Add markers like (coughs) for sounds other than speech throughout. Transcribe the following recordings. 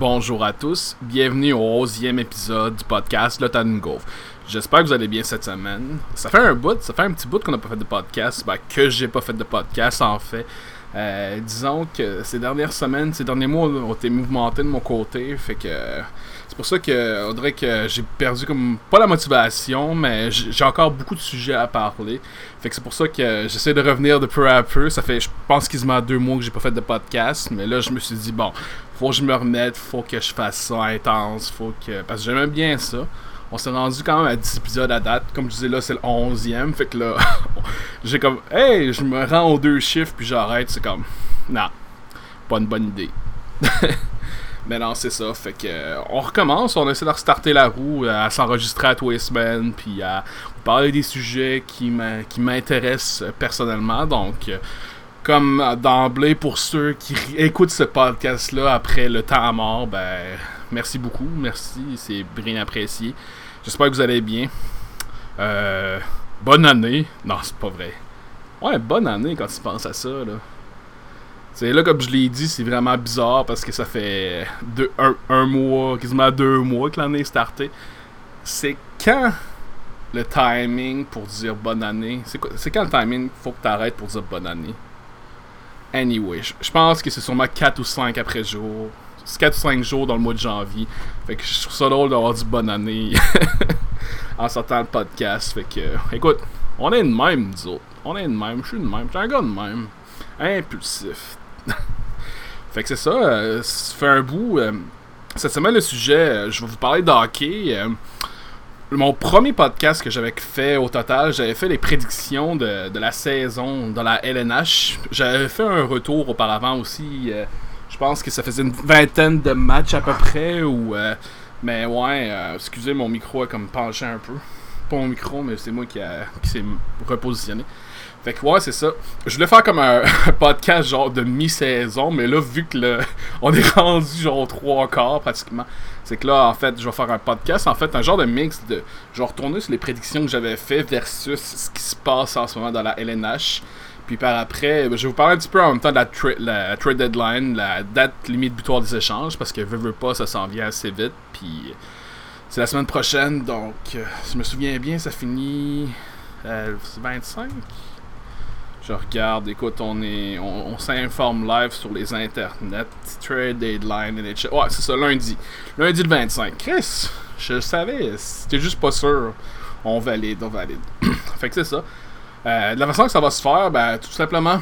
Bonjour à tous, bienvenue au 11e épisode du podcast Le Tan Golf. J'espère que vous allez bien cette semaine. Ça fait un bout, ça fait un petit bout qu'on n'a pas fait de podcast, ben, que j'ai pas fait de podcast en fait. Euh, disons que ces dernières semaines, ces derniers mois ont été mouvementés de mon côté, fait que c'est pour ça que on dirait que j'ai perdu comme pas la motivation, mais j'ai encore beaucoup de sujets à parler. Fait que c'est pour ça que j'essaie de revenir de peu à peu. Ça fait, je pense quasiment deux mois que j'ai pas fait de podcast, mais là je me suis dit bon, faut que je me remette, faut que je fasse ça intense, faut que parce que j'aime bien ça. On s'est rendu quand même à 10 épisodes à date. Comme je disais là, c'est le 11e. Fait que là, (laughs) j'ai comme, hey, je me rends aux deux chiffres puis j'arrête. C'est comme, non, pas une bonne idée. (laughs) Mais non, c'est ça. Fait que euh, on recommence, on essaie de restarter la roue, euh, à s'enregistrer à tous les puis à parler des sujets qui m'intéressent personnellement. Donc, euh, comme d'emblée, pour ceux qui écoutent ce podcast-là après le temps à mort, ben merci beaucoup, merci, c'est bien apprécié. J'espère que vous allez bien. Euh, bonne année. Non, c'est pas vrai. Ouais, bonne année quand tu penses à ça, là. C'est là, comme je l'ai dit, c'est vraiment bizarre parce que ça fait deux, un, mois, quasiment deux mois que l'année est startée. C'est quand le timing pour dire bonne année? C'est quand le timing faut que tu arrêtes pour dire bonne année? Anyway, je pense que c'est sûrement 4 ou 5 après jour. 4 ou 5 jours dans le mois de janvier. Fait que je trouve ça drôle d'avoir dit bonne année (laughs) en sortant le podcast. Fait que, écoute, on est de même, nous autres. On est de même, je suis de même, suis un gars de même. Impulsif. (laughs) fait que c'est ça, euh, ça fait un bout. Euh, cette semaine, le sujet, euh, je vais vous parler d'hockey. Mon premier podcast que j'avais fait au total, j'avais fait les prédictions de, la saison dans la LNH. J'avais fait un retour auparavant aussi. je pense que ça faisait une vingtaine de matchs à peu près. Ou, mais ouais, excusez, mon micro a comme penché un peu. Pas mon micro, mais c'est moi qui, qui s'est repositionné. Fait que ouais, c'est ça. Je voulais faire comme un, (laughs) podcast genre de mi-saison, mais là, vu que le, (laughs) on est rendu genre trois quarts pratiquement, c'est que là, en fait, je vais faire un podcast, en fait, un genre de mix de. Je vais retourner sur les prédictions que j'avais fait versus ce qui se passe en ce moment dans la LNH. Puis par après, ben, je vais vous parler un petit peu en même temps de la, la trade deadline, la date limite butoir des échanges, parce que veux, veux pas, ça s'en vient assez vite. Puis c'est la semaine prochaine, donc euh, je me souviens bien, ça finit euh, 25 je regarde, écoute, on est, on, s'informe live sur les internets, trade deadline, etc. Ouais, c'est ça, lundi. Lundi le 25. Chris, je savais, c'était juste pas sûr. On valide, on valide. (clears throat) fait que c'est ça. Euh, de la façon que ça va se faire, ben, tout simplement,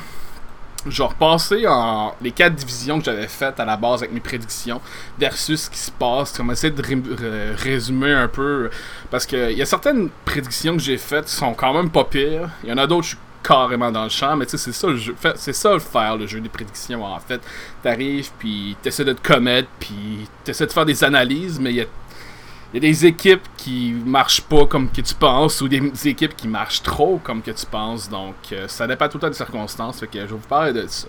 je vais repasser en les quatre divisions que j'avais faites à la base avec mes prédictions versus ce qui se passe. Va essayer de résumer un peu. Parce qu'il y a certaines prédictions que j'ai faites qui sont quand même pas pires. Il y en a d'autres, je suis carrément dans le champ, mais tu sais, c'est ça le jeu. C'est ça le faire, le jeu des prédictions, en fait. T'arrives, puis t'essaies de te commettre, puis t'essaies de faire des analyses, mais il y a, des équipes qui marchent pas comme que tu penses, ou des, équipes qui marchent trop comme que tu penses, donc euh, ça dépend tout le temps des circonstances, fait que je vais vous parler de ça.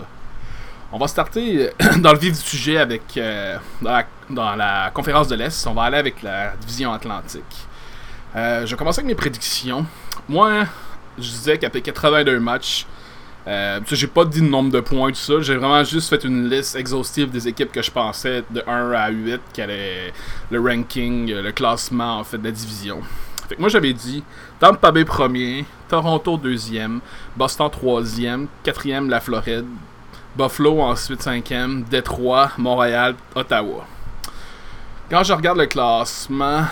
On va starter euh, (clears throat) dans le vif du sujet avec euh, dans, la, dans, la, conférence de l'Est. On va aller avec la division Atlantique. je vais commencer avec mes prédictions. Moi, je disais qu'après 82 matchs, euh, j'ai pas dit le nombre de points, tout ça. J'ai vraiment juste fait une liste exhaustive des équipes que je pensais de 1 à 8, qui allaient le ranking, le classement en fait de la division. Fait que moi j'avais dit Tampa Bay premier, Toronto deuxième, Boston troisième, quatrième la Floride, Buffalo ensuite cinquième, Détroit, Montréal, Ottawa. Quand je regarde le classement,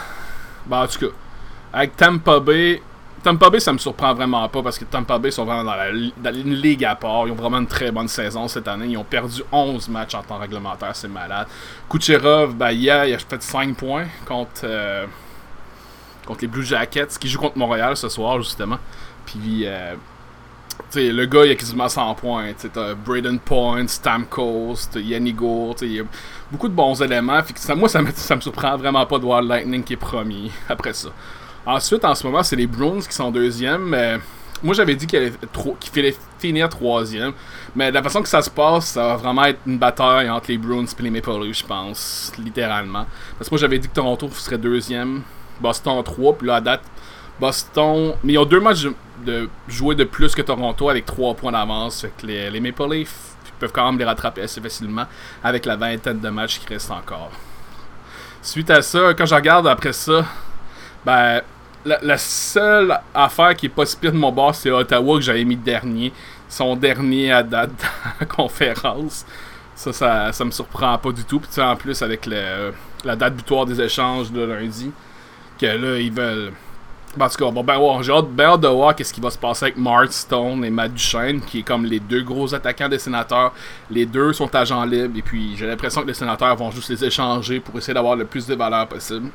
ben en tout cas, avec Tampa Bay, Tampa Bay, ça me surprend vraiment pas parce que Tampa Bay sont vraiment dans, la, une ligue à part. Ils ont vraiment une très bonne saison cette année. Ils ont perdu 11 matchs en temps réglementaire, c'est malade. Kucherov, ben, hier, il a fait 5 points contre, euh, contre les Blue Jackets qui jouent contre Montréal ce soir, justement. Puis, euh, le gars, il a quasiment 100 points. T'as Braden Point, Stamkos, Yanni Gould. Il y a beaucoup de bons éléments. moi, ça me, ça me surprend vraiment pas de voir Lightning qui est premier après ça. Ensuite, en ce moment, c'est les Bruins qui sont deuxième. Moi, j'avais dit qu'il fallait finir troisième. Mais de la façon que ça se passe, ça va vraiment être une bataille entre les Bruins et les Maple Leafs, je pense. Littéralement. Parce que moi, j'avais dit que Toronto serait deuxième. Boston 3. Puis là, à date, Boston. Mais ils ont deux matchs de, jouer de plus que Toronto avec trois points d'avance. Fait que les, les Maple Leafs peuvent quand même les rattraper assez facilement avec la vingtaine de matchs qui restent encore. Suite à ça, quand je regarde après ça, ben, la, seule affaire qui est pas si de mon bord, c'est Ottawa que j'avais mis dernier. Son dernier à date (laughs) de la conférence. Ça, ça, ça me surprend pas du tout. Puis en plus, avec le, la date butoir des échanges de lundi, que là, ils veulent. En tout cas, bon, ben, j'ai hâte, ben de voir qu'est-ce qui va se passer avec Mark Stone et Matt Duchesne, qui est comme les deux gros attaquants des sénateurs. Les deux sont agents libres, et puis j'ai l'impression que les sénateurs vont juste les échanger pour essayer d'avoir le plus de valeur possible.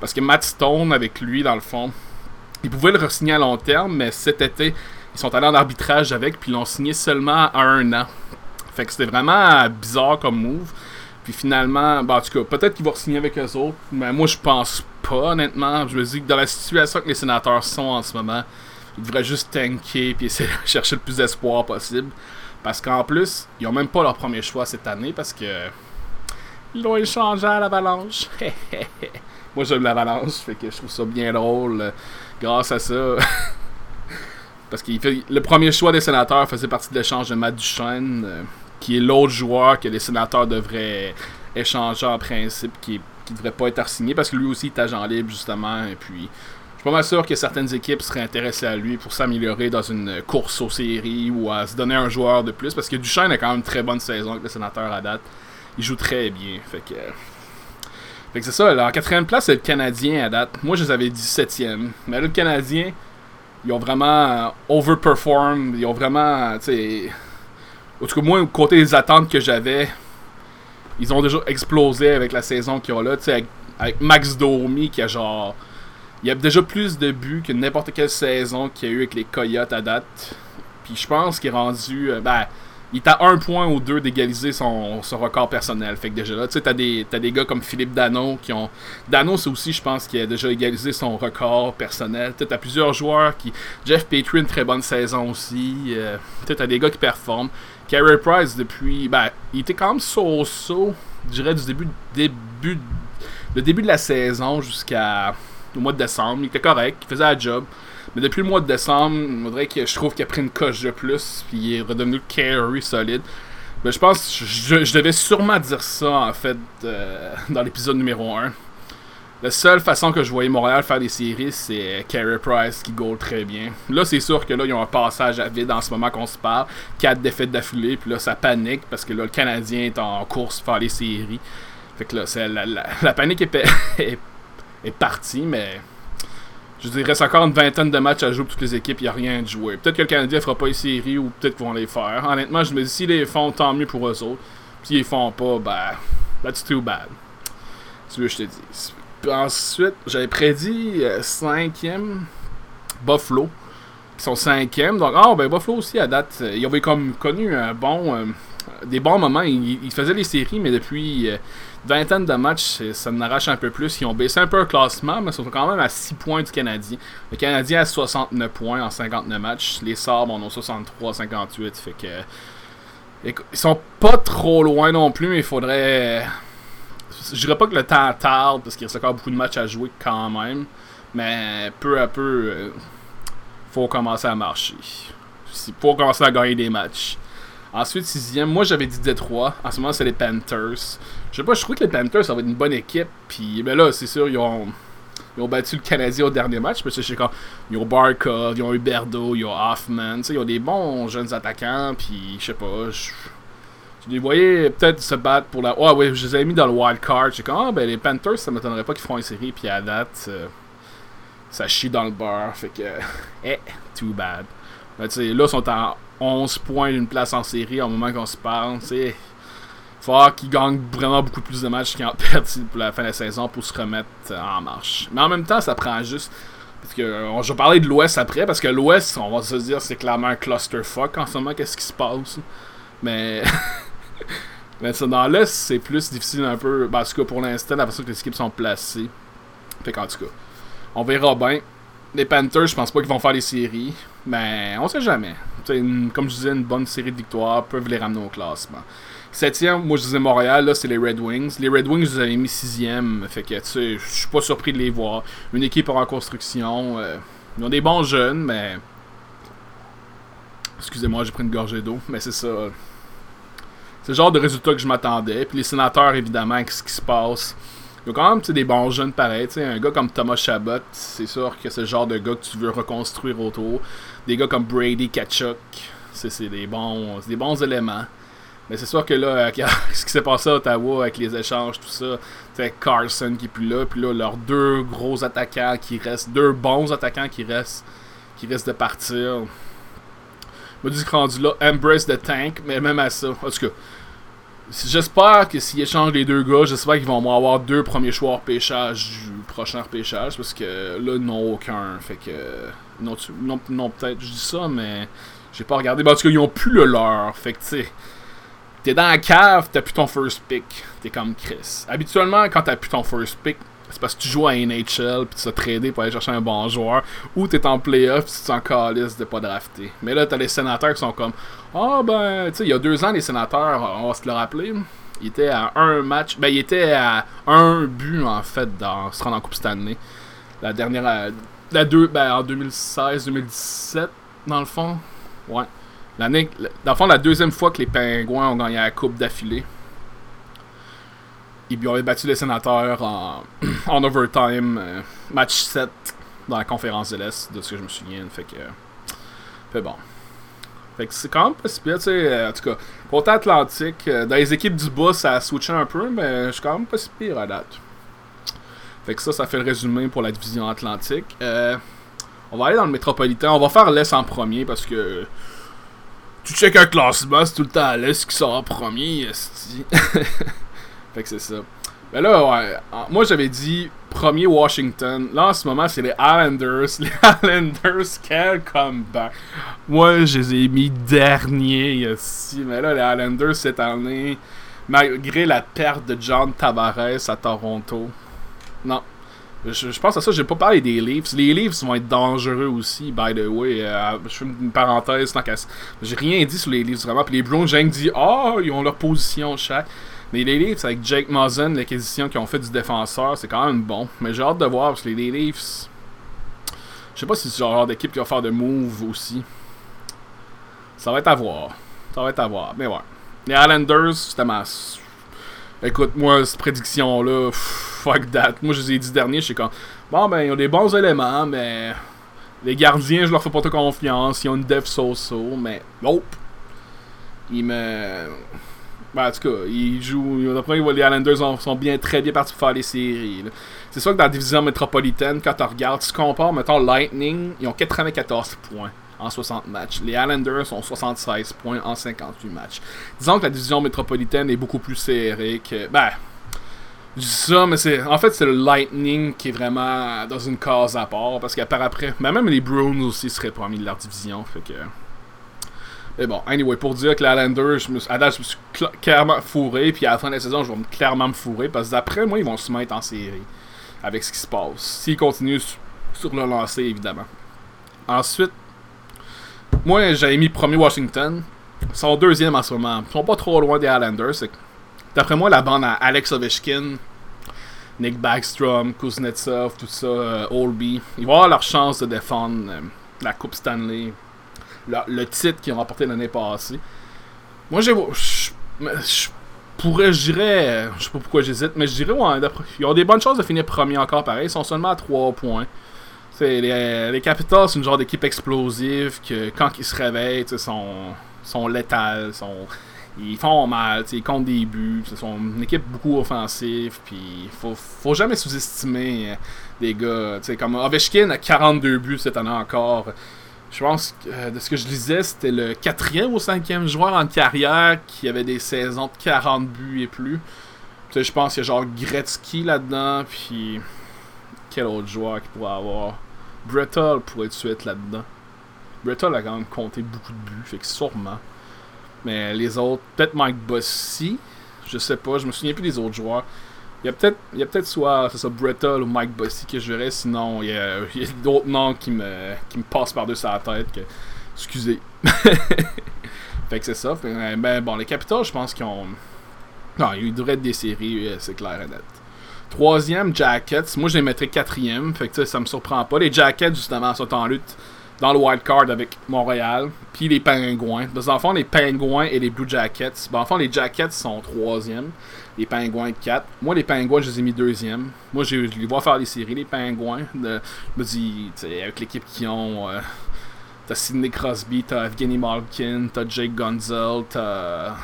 Parce que Matt Stone, avec lui, dans le fond, ils pouvaient le re-signer à long terme, mais cet été, ils sont allés en arbitrage avec, puis ils l'ont signé seulement à un an. Fait que c'était vraiment bizarre comme move. Puis finalement, bah, en tout cas, peut-être qu'il va signer avec eux autres, mais moi je pense pas, honnêtement. Je me dis que dans la situation que les sénateurs sont en ce moment, ils devraient juste tanker puis essayer de (laughs) chercher le plus d'espoir possible. Parce qu'en plus, ils ont même pas leur premier choix cette année parce que. Ils l'ont échangé à l'avalanche. (laughs) moi j'aime l'avalanche, fait que je trouve ça bien drôle euh, grâce à ça. (laughs) parce que le premier choix des sénateurs faisait partie de l'échange de Matt Duchesne. Euh, qui est l'autre joueur que les sénateurs devraient échanger en principe, qui, qui devrait pas être signé parce que lui aussi est agent libre justement. Et puis, je suis pas mal sûr que certaines équipes seraient intéressées à lui pour s'améliorer dans une course aux séries ou à se donner un joueur de plus parce que Duchesne a quand même une très bonne saison avec les sénateurs à date. Il joue très bien. Fait que. Fait que c'est ça, en quatrième place, c'est le Canadien à date. Moi, je les avais 17e. Mais là, le Canadien, ils ont vraiment overperformed. Ils ont vraiment, tu sais, en tout cas, moi, côté des attentes que j'avais, ils ont déjà explosé avec la saison qu'ils ont là. Tu sais, avec, Max Domi qui a genre. Il y a déjà plus de buts que n'importe quelle saison qu'il y a eu avec les Coyotes à date. Puis je pense qu'il est rendu. Euh, ben, il est à un point ou deux d'égaliser son, record personnel. Fait que déjà là, tu sais, t'as des, as des gars comme Philippe Dano qui ont. Dano, c'est aussi, je pense, qui a déjà égalisé son record personnel. Tu as plusieurs joueurs qui. Jeff Petrie, une très bonne saison aussi. Euh, tu as des gars qui performent. Carey Price, depuis. Ben, il était quand même so-so, je dirais, du début, début, le début de la saison jusqu'à au mois de décembre. Il était correct, il faisait la job. Mais depuis le mois de décembre, je voudrais que je trouve qu'il a pris une coche de plus, puis il est redevenu carry solide. Mais je pense, je, je, devais sûrement dire ça en fait euh, (laughs) dans l'épisode numéro 1. La seule façon que je voyais Montréal faire des séries, c'est Carey Price qui goal très bien. Là, c'est sûr que là, ils ont un passage à vide en ce moment qu'on se parle. Quatre défaites d'affilée, puis là, ça panique parce que là, le Canadien est en course pour faire les séries. Fait que là, la, la, la, panique est, (laughs) est, partie, mais je dirais, reste encore une vingtaine de matchs à jouer pour toutes les équipes, il n'y a rien de jouer. Peut-être que le Canadien fera pas les séries ou peut-être qu'ils vont les faire. Honnêtement, je me dis, s'ils les font, tant mieux pour eux autres. S'ils les font pas, ben, that's too bad. C'est ce que je te dis ensuite, j'avais prédit 5e euh, Buffalo. Qui sont 5e. Donc, ah, ben Buffalo aussi, à date, euh, ils avaient comme connu un bon, euh, des bons moments. Ils, faisaient les séries, mais depuis une vingtaine de matchs, ça m'arrache un peu plus. Ils ont baissé un peu le classement, mais ils sont quand même à 6 points du Canadien. Le Canadien a 69 points en 59 matchs. Les Sabres en ont 63 58. Fait que. Ils sont pas trop loin non plus, mais il faudrait je dirais pas que le temps tarde parce qu'il reste encore beaucoup de matchs à jouer quand même. Mais peu à peu, euh, faut commencer à marcher. Faut commencer à gagner des matchs. Ensuite, sixième, moi j'avais dit Détroit. En ce moment, c'est les Panthers. Je sais pas, je trouve que les Panthers, ça va être une bonne équipe. Puis ben là, c'est sûr, ils ont, ils ont battu le Canadien au dernier match. Parce que je sais quand ils ont Barkov, ils ont Huberdo, ils ont Hoffman. Ils ont des bons jeunes attaquants. Puis je sais pas, je les voyais peut-être se battre pour la. Ah ouais, je les avais mis dans le wild card. J'ai comme, ah ben les Panthers, ça m'étonnerait pas qu'ils feront une série. Puis à date, euh, ça chie dans le beurre. Fait que, (laughs) eh, too bad. Ben, là, ils sont à 11 points d'une place en série au moment qu'on se parle. Il faut qu'ils gagnent vraiment beaucoup plus de matchs qu'ils ont (laughs) perdu pour la fin de la saison pour se remettre en marche. Mais en même temps, ça prend juste. Parce que euh, je vais parler de l'Ouest après, parce que l'Ouest, on va se dire, c'est clairement un clusterfuck en ce moment, qu'est-ce qui se passe. Mais (laughs) Mais dans l'Est, c'est plus difficile un peu. Parce que pour l'instant, la façon que les équipes sont placées. Fait qu'en tout cas, on verra bien. Les Panthers, je pense pas qu'ils vont faire les séries. Mais on sait jamais. comme je disais, une bonne série de victoires peuvent les ramener au classement. Septième, moi je disais Montréal, là c'est les Red Wings. Les Red Wings, je les avais mis sixième. Fait que tu sais, je suis pas surpris de les voir. Une équipe en construction. Euh, ils ont des bons jeunes, mais. Excusez-moi, j'ai pris une gorgée d'eau. Mais c'est ça c'est le genre de résultat que je m'attendais. Puis les sénateurs, évidemment, qu'est-ce qui se passe? Il y a quand même des bons jeunes pareils. sais un gars comme Thomas Chabot, c'est sûr que c'est le genre de gars que tu veux reconstruire autour. Des gars comme Brady Kachuk, c'est des, bons, des bons éléments. Mais c'est sûr que là, (laughs) ce qui s'est passé à Ottawa avec les échanges, tout ça, c'est Carson qui est plus là, puis là, leurs deux gros attaquants qui restent, deux bons attaquants qui restent, qui restent de partir. Je me dis que rendu là, embrace the tank, mais même à ça, en tout cas, j'espère que s'ils échangent les deux gars, j'espère qu'ils vont avoir deux premiers choix pêchage du prochain repêchage, parce que là, ils n'ont aucun. Fait que. Non, non, non peut-être, je dis ça, mais j'ai pas regardé. parce qu'ils ont plus le leur. Fait que, tu T'es dans la cave, t'as plus ton first pick. T'es comme Chris. Habituellement, quand t'as plus ton first pick, c'est parce que tu joues à NHL puis tu t'es tradé pour aller chercher un bon joueur ou t'es en playoff pis tu t'en calisses de pas drafter. Mais là, t'as les sénateurs qui sont comme Ah oh, ben, tu sais, il y a deux ans, les sénateurs, on va se le rappeler, ils étaient à un match, ben, ils étaient à un but en fait dans se rendre en Coupe Stanley. La dernière, la deux, ben, en 2016-2017, dans le fond. Ouais. L'année, dans le fond, la deuxième fois que les Pingouins ont gagné la Coupe d'affilée. Ils ont battu les sénateurs en, (clears throat) en overtime, euh, match 7 dans la conférence de l'Est, de ce que je me souviens. Fait que. Fait bon. Fait que c'est quand même pas si pire, tu sais. Euh, en tout cas, côté Atlantique, euh, dans les équipes du bas, ça a switché un peu, mais je suis quand même pas si pire à date. Fait que ça, ça fait le résumé pour la division Atlantique. on va aller dans le métropolitain. On va faire l'Est en premier parce que tu check un classement, c'est tout le temps à l'Est qui sort en premier, (laughs) fait que c'est ça. Mais là, ouais, moi j'avais dit premier Washington. Là en ce moment, c'est les Islanders. (laughs) Les Islanders, quel comeback. Moi, je les ai mis derniers ici. Mais là, les Islanders cette année, malgré la perte de John Tavares à Toronto. Non, je, pense à ça, j'ai pas parlé des Leafs. Les Leafs vont être dangereux aussi, by the way. Euh, je fais une parenthèse tant qu'à. J'ai rien dit sur les Leafs vraiment. Puis les Browns, j'ai dit, oh, ils ont leur position chaque. Les Leafs, avec Jake Muzzin, l'acquisition qu'ils ont fait du défenseur, c'est quand même bon. Mais j'ai hâte de voir parce que les Leafs. Je sais pas si c'est le genre d'équipe qui va faire de move aussi. Ça va être à voir. Ça va être à voir. Mais ouais. Les Islanders, c'était ma. Écoute, moi, cette prédiction-là fuck that. Moi, je les ai dit dernier, je suis comme, bon, ben, ils ont des bons éléments, mais les gardiens, je leur fais pas de confiance. Ils ont une dev so-so, mais nope. Ils me. Ben, en tout cas, ils jouent. D'après les Islanders sont bien, très bien partis pour faire les séries. C'est sûr que dans la division métropolitaine, quand tu regardes, tu compares, mettons, Lightning, ils ont 94 points en 60 matchs. Les Islanders ont 76 points en 58 matchs. Disons que la division métropolitaine est beaucoup plus serrée que. Ben, je dis ça, mais c'est. En fait, c'est le Lightning qui est vraiment dans une case à part. Parce qu'à part après. Mais même les Bruins aussi seraient promis de leur division. Fait que. Mais bon, anyway, pour dire que les Islanders, je me à je me suis clairement fourré. Puis à la fin de la saison, je vais me clairement me fourrer. Parce que d'après moi, ils vont se mettre en série. Avec ce qui se passe. S'ils continuent sur le lancer, évidemment. Ensuite, moi, j'avais mis premier Washington. Ils sont deuxième en ce moment. Ils sont pas trop loin des Islanders. D'après moi, la bande à Alex Ovechkin, Nick Backstrom, Kuznetsov, tout ça, euh, Olby, ils vont avoir leur chance de défendre euh, la Coupe Stanley, le, titre qu'ils ont remporté l'année passée. Moi. Je pourrais, je dirais. Je sais pas pourquoi j'hésite, mais je dirais, ouais, ils ont des bonnes chances de finir premier encore pareil. Ils sont seulement à 3 points. Les, Capitals, c'est une genre d'équipe explosive que quand ils se réveillent, sont, sont létales, sont ils font mal, ils comptent des buts, c'est une équipe beaucoup offensive, puis faut, faut jamais sous-estimer euh, des gars, comme Ovechkin a 42 buts cette année encore. Je pense que euh, de ce que je lisais, c'était le quatrième ou cinquième joueur en carrière qui avait des saisons de 40 buts et plus. je pense qu'il y a genre Gretzky là-dedans, puis quel autre joueur qui pourrait avoir? Brettel pourrait être là-dedans. Brettel a quand même compté beaucoup de buts, fait que sûrement. Mais les autres, peut-être Mike Bossy, je sais pas, je me souviens plus des autres joueurs. Il y a peut-être peut-être soit ça ou Mike Bossy que je verrais, sinon (laughs) il y a, d'autres noms qui me qui me passent par-dessus la tête que excusez. (laughs) fait que c'est ça. ben bon, les Capitals, je pense qu'ils ont non, ils devraient être des séries, euh, c'est clair et net. Troisième, Jackets. Moi, je les mettrais quatrième. Fait que ça me surprend pas. Les Jackets, justement, sont en lutte dans le wild card avec Montréal, puis les Pingouins. Dans le fond, les Pingouins et les Blue Jackets. Dans le fond, les Jackets sont troisième, les Pingouins 4. Moi, les Pingouins, je les ai mis deuxième. Moi, je, les vois faire les séries, les Pingouins. Je me dis, avec l'équipe qu'ils ont, euh, t'as Sidney Crosby, t'as Evgeny Malkin, t'as Jake Gunzel, t'as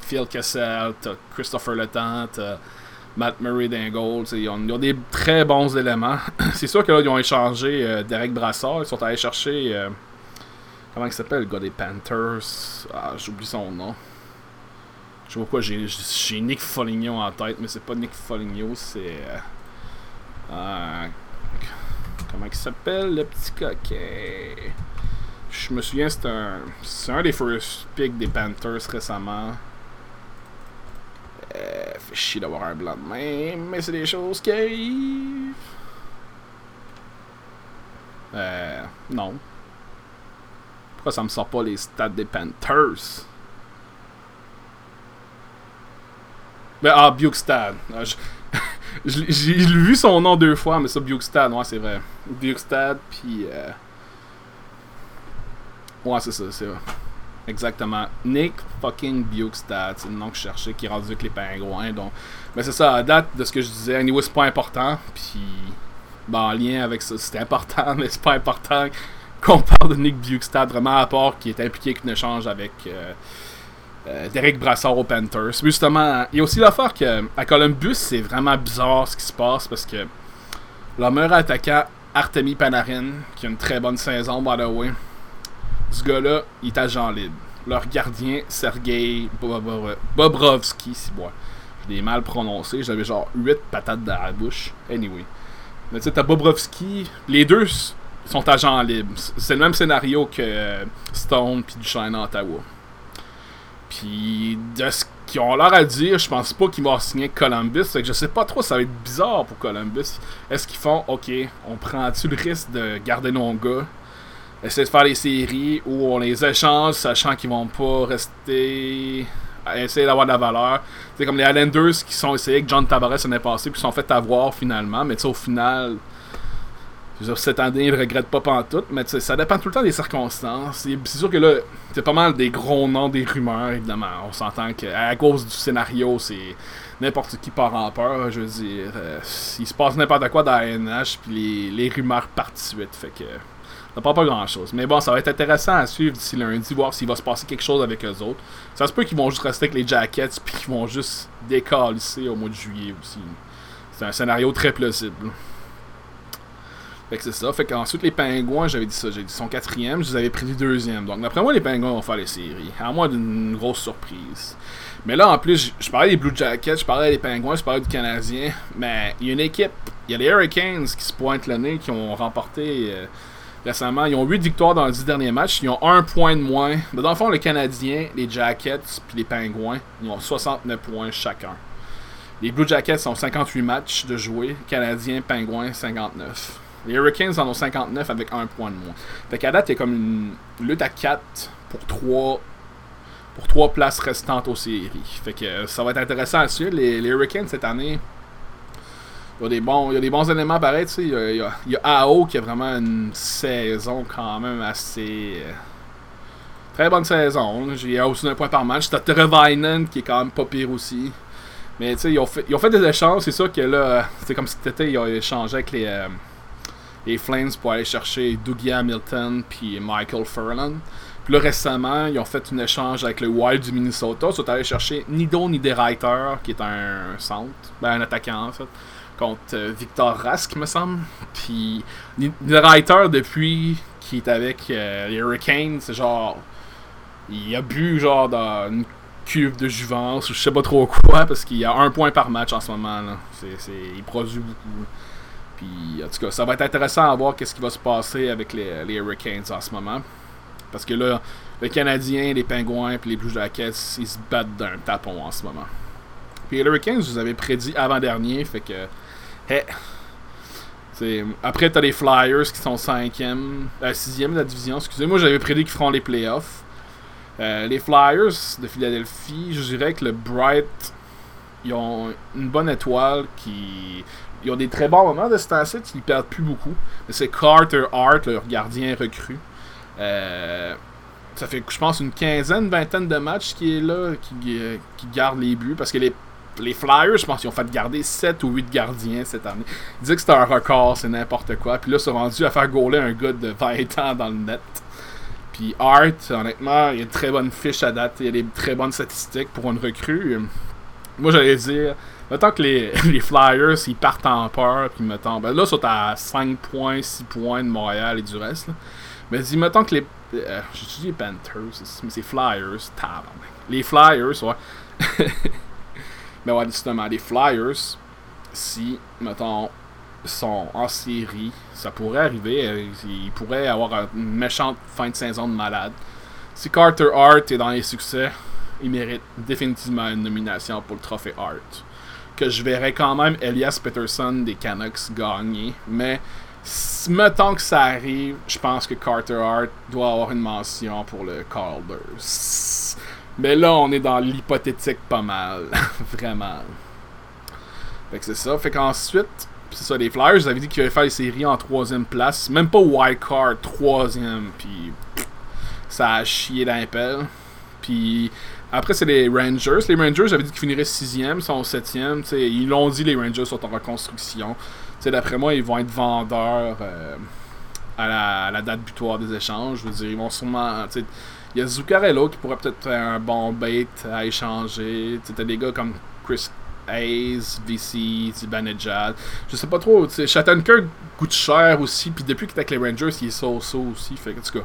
Phil Kessel, t'as Christopher Letang, t'as Matt Murray Dingle. Ils ont, ils ont, des très bons éléments. (clears throat) C'est sûr que là, ils ont échangé euh, Derek Brassard. Ils sont allés chercher. Euh, comment il s'appelle le gars des Panthers? Ah, j'oublie son nom. Je sais pas pourquoi j'ai Nick Foligno en tête, mais c'est pas Nick Foligno, c'est. Euh, euh, comment il s'appelle le petit coquet? Je me souviens, c'est un. C'est un des first picks des Panthers récemment. Euh, fait chier d'avoir un blanc de mais c'est des choses qui arrivent. Euh. Non. Pourquoi ça me sort pas les stats des Panthers? Ben, ah, Bukestad. Ah, (laughs) j'ai vu son nom deux fois, mais ça, Bukestad, ouais, c'est vrai. Bukestad, puis. Euh... Ouais, c'est ça, c'est vrai. Exactement. Nick fucking Bukestad, c'est le nom que je cherchais, qui est rendu avec les pingouins. Donc, mais c'est ça, à date de ce que je disais, anyway, c'est pas important. Puis, ben, en lien avec ça, c'était important, (laughs) mais c'est pas important qu'on parle de Nick Bukestad, vraiment à part qui est impliqué avec un échange avec. Euh, euh, Derek Brassard aux Panthers. Justement, il y a aussi l'affaire qu'à Columbus, c'est vraiment bizarre ce qui se passe parce que leur meilleur attaquant, Artemi Panarin, qui a une très bonne saison, by the way, ce gars-là, il est agent libre. Leur gardien, Sergei Bobrovski, si moi. Je l'ai mal prononcé, j'avais genre 8 patates dans la bouche. Anyway. Mais tu sais, t'as Bobrovski, les deux sont agents libres. C'est le même scénario que Stone puis Duchesne en Ottawa. Puis de ce qu'ils ont l'air à dire, je pense pas qu'ils vont signer Columbus. Fait que je sais pas trop, ça va être bizarre pour Columbus. Est-ce qu'ils font, ok, on prend-tu le risque de garder nos gars, essayer de faire les séries, ou on les échange, sachant qu'ils vont pas rester. essayer d'avoir de la valeur. C'est comme les Islanders qui sont essayés avec John Tavares l'année passée, puis sont fait avoir finalement, mais tu au final cette année, il ne regrette pas pantoute, mais ça dépend tout le temps des circonstances. C'est sûr que là, c'est pas mal des gros noms, des rumeurs, évidemment. On s'entend qu'à cause du scénario, c'est n'importe qui part en peur. Je veux dire, euh, il se passe n'importe quoi dans la NH, puis les, rumeurs partent de suite. Fait que ça prend pas grand chose. Mais bon, ça va être intéressant à suivre d'ici lundi, voir s'il va se passer quelque chose avec eux autres. Ça se peut qu'ils vont juste rester avec les Jackets, puis qu'ils vont juste décalisser au mois de juillet aussi. C'est un scénario très plausible. Fait que c'est ça. Fait qu'ensuite, les Pingouins, j'avais dit ça, j'ai dit son quatrième, je les avais prédit deuxième. Donc, d'après moi, les Pingouins vont faire les séries. À moins d'une grosse surprise. Mais là, en plus, je parlais des Blue Jackets, je parlais des Pingouins, je parlais du Canadien. Mais il y a une équipe, il y a les Hurricanes qui se pointent le nez, qui ont remporté euh, récemment. Ils ont 8 victoires dans les 10 derniers matchs. Ils ont un point de moins. Mais dans le fond, les Canadiens, les Jackets, puis les Pingouins, ils ont 69 points chacun. Les Blue Jackets ont 58 matchs de jouer. Canadiens, Pingouins, 59. Les Hurricanes en ont 59 avec un point de moins. Fait qu'à date, il y a comme une lutte à 4 pour 3 pour trois places restantes aux séries. Fait que euh, ça va être intéressant à suivre. Les, Hurricanes cette année, il y a des bons, il y a des bons éléments pareils. Il y, a, y a, AO qui a vraiment une saison quand même assez. Euh, très bonne saison. A aussi un point par match. T'as Trevainen qui est quand même pas pire aussi. Mais tu sais, ils, ont fait, ils ont fait des échanges. C'est sûr que là, c'est comme si c'était, ils ont échangé avec les. Euh, les Flames pour aller chercher Dougie Hamilton puis Michael Furlan. Puis là, récemment, ils ont fait un échange avec le Wild du Minnesota. Ils sont allés chercher Nido Niederreiter, qui est un centre, ben un attaquant en fait, contre euh, Victor Rask, me semble. Puis Niederreiter, depuis qu'il est avec euh, les Hurricanes, c'est genre. Il a bu genre dans une cuve de juvence ou je sais pas trop quoi, parce qu'il y a un point par match en ce moment. Là. il produit beaucoup. Puis, en tout cas, ça va être intéressant à voir qu'est-ce qui va se passer avec les, Hurricanes en ce moment. Parce que là, les Canadiens, les Pingouins puis les Blue Jackets, ils se battent d'un tapon en ce moment. Puis les Hurricanes, je vous avais prédit avant-dernier, fait que... Hey, après, t'as les Flyers qui sont 5e, 6e de la division. Excusez-moi, j'avais prédit qu'ils feront les playoffs. Euh, les Flyers de Philadelphie, je dirais que le Bright, ils ont une bonne étoile qui. Ils ont des très bons moments de ce temps-ci, ils perdent plus beaucoup. C'est Carter Hart, leur gardien recru. Euh, ça fait, je pense, une quinzaine, vingtaine de matchs qui est là, euh, qui garde les buts. Parce que les, les Flyers, je pense qu'ils ont fait garder 7 ou 8 gardiens cette année. Ils disaient que c'était un record, c'est n'importe quoi. Puis là, ils sont rendus à faire gauler un gars de 20 ans dans le net. Puis Hart, honnêtement, il a une très bonne fiche à date. Il a des très bonnes statistiques pour une recrue. Moi, j'allais dire, mettons que les, (laughs) Flyers, ils partent en peur, puis mettons, ben là, ils sont à 5 points, 6 points de Montréal et du reste. Là. Mais dis, mettons que les. Euh, J'ai dit Panthers, mais c'est Flyers. Les Flyers, ouais. (laughs) mais ouais, justement, les Flyers, si, mettons, sont en série, ça pourrait arriver. Euh, ils pourraient avoir une méchante fin de saison de malade. Si Carter Hart est dans les succès, il mérite définitivement une nomination pour le trophée Hart. Que je verrais quand même Elias Peterson des Canucks gagner, mais mettons que ça arrive, je pense que Carter Hart doit avoir une mention pour le Calder's. Mais là, on est dans l'hypothétique pas mal. (laughs) Vraiment. Fait que c'est ça. Fait qu'ensuite, c'est ça, les Flyers, vous avez dit qu'ils allaient faire les séries en troisième place. Même pas wild card, troisième. Puis ça a chié d'impel. Puis après, c'est les Rangers. Les Rangers, j'avais dit qu'ils finiraient sixième, sont septième. T'sais, ils l'ont dit, les Rangers sont en reconstruction. D'après moi, ils vont être vendeurs euh, à, la, à, la, date butoir des échanges. Je veux dire, ils vont sûrement. Il y a Zuccarello qui pourrait peut-être faire un bon bait à échanger. T'as des gars comme Chris Hayes, VC, Zibanejad. Je sais pas trop. Shattenkirk coûte cher aussi. Puis depuis qu'il est avec les Rangers, il est so-so aussi. Fait que, en tout cas,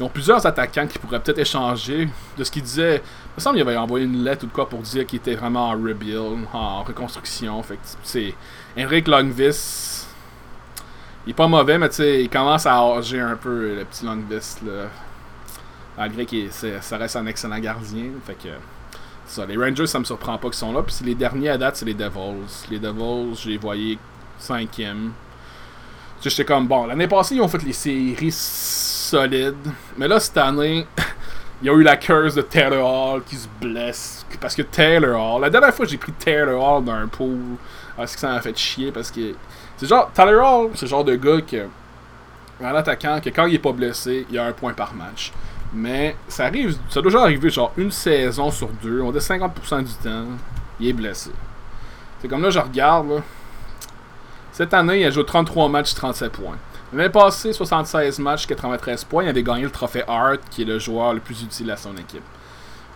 ils ont plusieurs attaquants qui pourraient peut-être échanger. De ce qu'il disait, il me semble qu'il avait envoyé une lettre ou de quoi pour dire qu'il était vraiment en rebuild, en reconstruction. Fait que c'est Henrik Longvis. Il est pas mauvais, mais tu sais, il commence à âger un peu le petit Longvis là. Malgré que ça reste un excellent gardien. Fait que ça, les Rangers, ça me surprend pas qu'ils sont là. Puis les derniers à date, c'est les Devils. Les Devils, je les voyais cinquième. J'étais comme, bon, l'année passée, ils ont fait les séries solides. Mais là, cette année, (laughs) il y a eu la curse de Taylor Hall qui se blesse. Parce que Taylor Hall, la dernière fois j'ai pris Taylor Hall dans un pool, est-ce que ça m'a fait chier parce que. C'est genre, Taylor Hall, c'est le genre de gars que. Un attaquant, que quand il est pas blessé, il a un point par match. Mais ça arrive, ça doit déjà arriver genre une saison sur deux, on dit 50% du temps, il est blessé. C'est comme là, je regarde, là. Cette année, il a joué 33 matchs, 37 points. L'année passée, 76 matchs, 93 points. Il avait gagné le trophée Hart, qui est le joueur le plus utile à son équipe.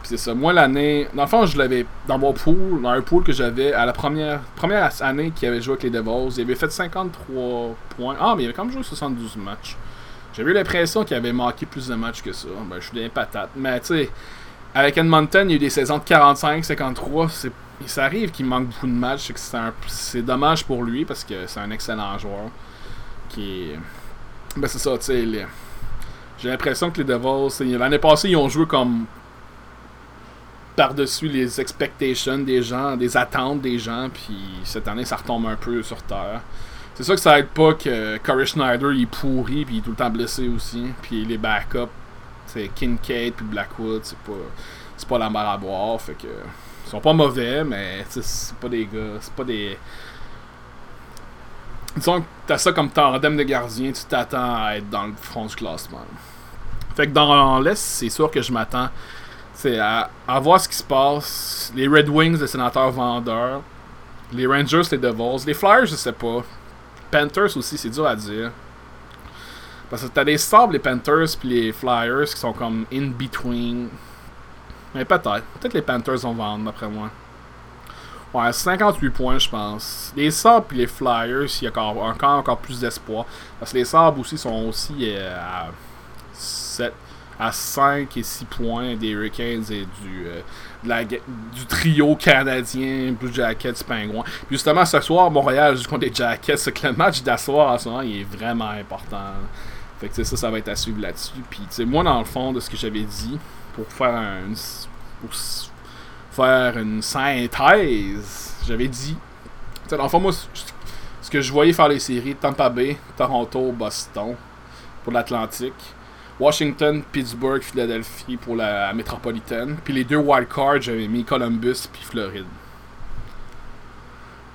Puis c'est ça. Moi, l'année. Dans le fond, je l'avais dans mon pool, dans un pool que j'avais à la première, première année qu'il avait joué avec les Devils. Il avait fait 53 points. Ah, mais il avait quand même joué 72 matchs. J'avais l'impression qu'il avait manqué plus de matchs que ça. Ben, je suis bien patate. Mais tu sais, avec Edmonton, il y a eu des saisons de 45, 53. Ça arrive qu'il manque beaucoup de matchs. C'est dommage pour lui parce que c'est un excellent joueur. Qui Ben, c'est ça, tu sais. J'ai l'impression que les Devils, l'année passée, ils ont joué comme par-dessus les expectations des gens, des attentes des gens, puis cette année, ça retombe un peu sur terre. C'est sûr que ça aide pas que Corey Schneider il est pourri puis il est tout le temps blessé aussi. Puis les backups, c'est Kincaid puis Blackwood, c'est pas c'est pas la mer à boire, fait que ils sont pas mauvais, mais c'est pas des gars, c'est pas des disons que t'as ça comme tandem de gardien, tu t'attends à être dans le front du classement. Fait que dans l'Est, c'est sûr que je m'attends à, à voir ce qui se passe. Les Red Wings, les sénateurs vendeurs. Les Rangers, les Devils. Les Flyers, je sais pas. Panthers aussi, c'est dur à dire. Parce que t'as les Sabres, les Panthers, puis les Flyers qui sont comme in between. Mais peut-être. Peut-être les Panthers vont vendre, d'après moi. Ouais, 58 points, je pense. Les Sabres et les Flyers, il y a encore, encore, encore plus d'espoir. Parce que les Sabres aussi sont aussi euh, à 7, à 5 et 6 points des Hurricanes et du, euh, du trio canadien, Blue Jackets, Pingouins. Puis justement, ce soir, Montréal joue contre les Jackets. C'est que le match d'asseoir en ce moment, il est vraiment important. Fait que ça, ça va être à suivre là-dessus. Puis moi, dans le fond, de ce que j'avais dit, pour faire un. Pour faire une synthèse, j'avais dit. Dans le fond, moi, ce que je voyais faire les séries, Tampa Bay, Toronto, Boston, pour l'Atlantique. Washington, Pittsburgh, Philadelphie pour la métropolitaine. Puis les deux wildcards, j'avais mis Columbus puis Floride.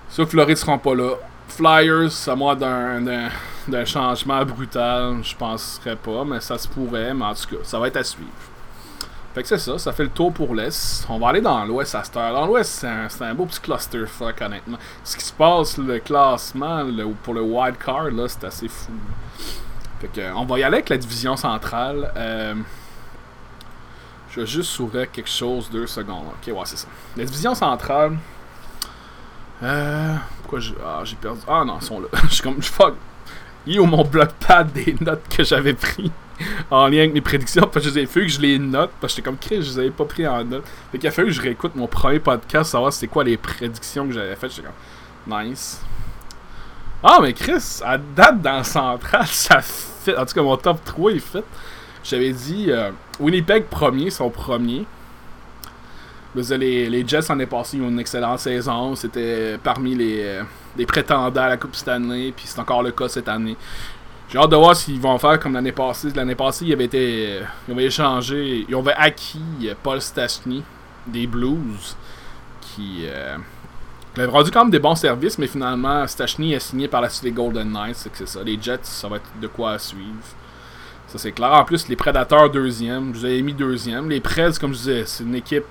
Sauf Floride seront pas là. Flyers, à moi d'un changement brutal, je penserais pas, mais ça se pourrait, mais en tout cas, ça va être à suivre. Fait que c'est ça, ça fait le tour pour l'Est. On va aller dans l'Ouest à cette heure. Dans l'Ouest, c'est un, beau petit clusterfuck, honnêtement. Ce qui se passe, le classement pour le wild card, là, c'est assez fou. Fait que, on va y aller avec la division centrale. Euh, je vais juste s'ouvrir quelque chose deux secondes. Ok, ouais, c'est ça. La division centrale. Euh, pourquoi j'ai. Ah, j'ai perdu. Ah non, ils sont là. (laughs) je suis comme. Fuck. Il est où mon bloc-pad des notes que j'avais pris? En lien avec mes prédictions. Parce que je les ai fait que je les note. Parce que j'étais comme Chris, je les avais pas pris en note. Fait qu'il a fallu que je réécoute mon premier podcast, savoir c'est quoi les prédictions que j'avais faites. J'étais comme. Nice. Ah, mais Chris, à date dans le central, (laughs) ça fait. En tout cas, mon top 3 est fait. J'avais dit euh, Winnipeg premier, son premier. Les, les Jets en est passé, ils ont une excellente saison. C'était parmi les, les, prétendants à la Coupe cette année, puis c'est encore le cas cette année. J'ai hâte de voir s'ils vont faire comme l'année passée. L'année passée, ils avaient été. Ils avaient échangé. Ils avaient acquis Paul Stachny des Blues. Qui. Euh, avait rendu quand même des bons services, mais finalement, Stachny a signé par la suite les Golden Knights. C'est ça. Les Jets, ça va être de quoi suivre. Ça, c'est clair. En plus, les Prédateurs, deuxième. Je vous avais mis deuxième. Les Preds, comme je disais, c'est une équipe